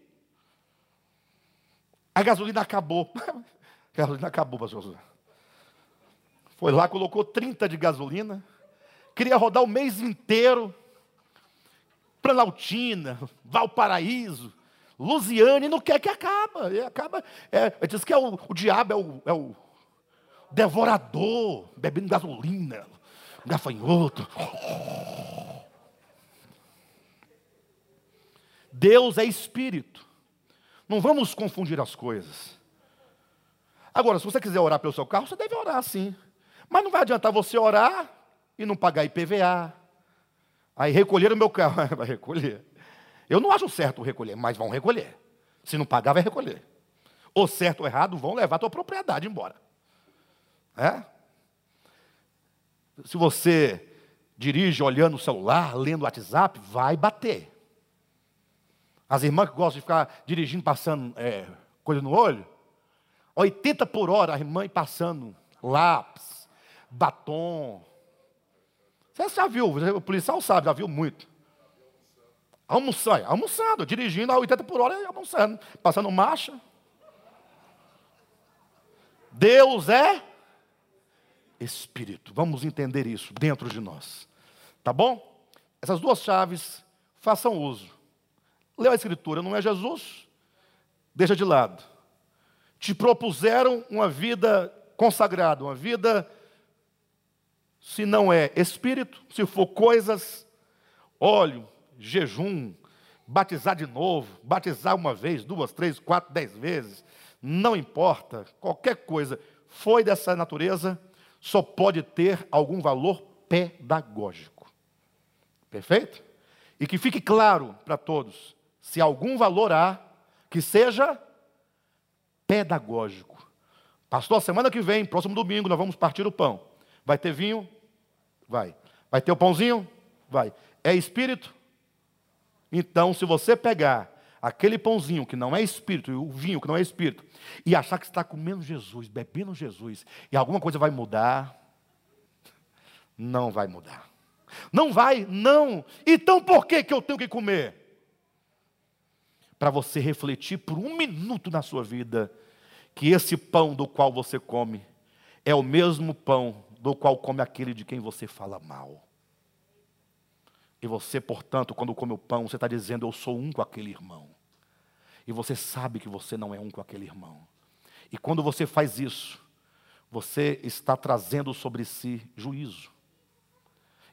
A gasolina acabou. <laughs> A gasolina acabou, pastor. Foi lá, colocou 30 de gasolina. Queria rodar o mês inteiro. Planaltina, Valparaíso, Lusiane, não quer que acaba. E acaba. É, diz que é o, o diabo é o, é o devorador, bebendo gasolina, gafanhoto. Deus é espírito. Não vamos confundir as coisas. Agora, se você quiser orar pelo seu carro, você deve orar sim. Mas não vai adiantar você orar e não pagar IPVA. Aí recolher o meu carro, <laughs> vai recolher. Eu não acho certo recolher, mas vão recolher. Se não pagar, vai recolher. Ou certo ou errado, vão levar a tua propriedade embora. É? Se você dirige olhando o celular, lendo o WhatsApp, vai bater. As irmãs que gostam de ficar dirigindo, passando é, coisa no olho, 80 por hora a irmã passando lápis, batom. Você já viu, o policial sabe, já viu muito. Almoçando, almoçando, dirigindo a 80 por hora e almoçando, passando marcha. Deus é espírito. Vamos entender isso dentro de nós. Tá bom? Essas duas chaves, façam uso. Leu a escritura, não é Jesus? Deixa de lado. Te propuseram uma vida consagrada, uma vida, se não é espírito, se for coisas, óleo, jejum, batizar de novo, batizar uma vez, duas, três, quatro, dez vezes, não importa, qualquer coisa, foi dessa natureza, só pode ter algum valor pedagógico. Perfeito? E que fique claro para todos: se algum valor há, que seja pedagógico. Pastor, semana que vem, próximo domingo, nós vamos partir o pão. Vai ter vinho? Vai. Vai ter o pãozinho? Vai. É espírito? Então, se você pegar aquele pãozinho que não é espírito, e o vinho que não é espírito, e achar que está comendo Jesus, bebendo Jesus, e alguma coisa vai mudar, não vai mudar. Não vai, não. Então por que, que eu tenho que comer? Para você refletir por um minuto na sua vida que esse pão do qual você come é o mesmo pão do qual come aquele de quem você fala mal. E você, portanto, quando come o pão, você está dizendo: Eu sou um com aquele irmão. E você sabe que você não é um com aquele irmão. E quando você faz isso, você está trazendo sobre si juízo.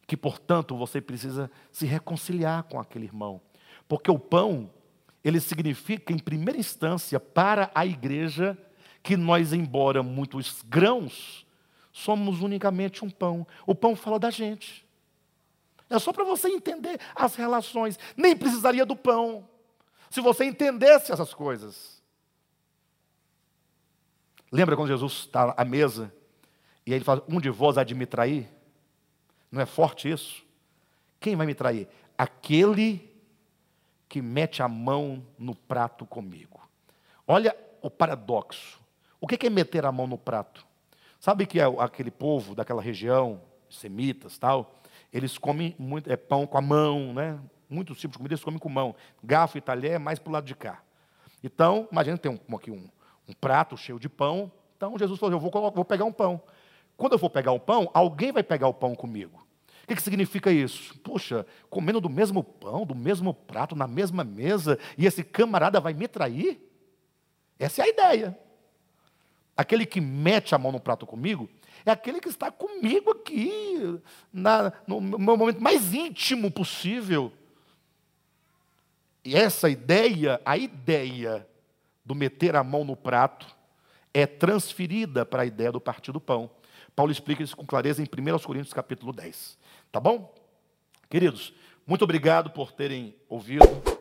Que, portanto, você precisa se reconciliar com aquele irmão. Porque o pão, ele significa, em primeira instância, para a igreja, que nós, embora muitos grãos, somos unicamente um pão. O pão fala da gente. É só para você entender as relações. Nem precisaria do pão. Se você entendesse essas coisas. Lembra quando Jesus está à mesa e ele fala: Um de vós há de me trair? Não é forte isso? Quem vai me trair? Aquele que mete a mão no prato comigo. Olha o paradoxo. O que é meter a mão no prato? Sabe que é aquele povo daquela região, semitas, tal, eles comem muito é, pão com a mão, né? Muitos tipos de comida eles comem com mão. Garfo e talher é mais para o lado de cá. Então, imagina tem um, aqui um, um, prato cheio de pão. Então Jesus falou: Eu vou, vou pegar um pão. Quando eu for pegar o pão, alguém vai pegar o pão comigo. O que, que significa isso? Puxa, comendo do mesmo pão, do mesmo prato, na mesma mesa, e esse camarada vai me trair? Essa é a ideia. Aquele que mete a mão no prato comigo é aquele que está comigo aqui, na, no meu momento mais íntimo possível. E essa ideia, a ideia do meter a mão no prato, é transferida para a ideia do partir do pão. Paulo explica isso com clareza em 1 Coríntios capítulo 10. Tá bom? Queridos, muito obrigado por terem ouvido.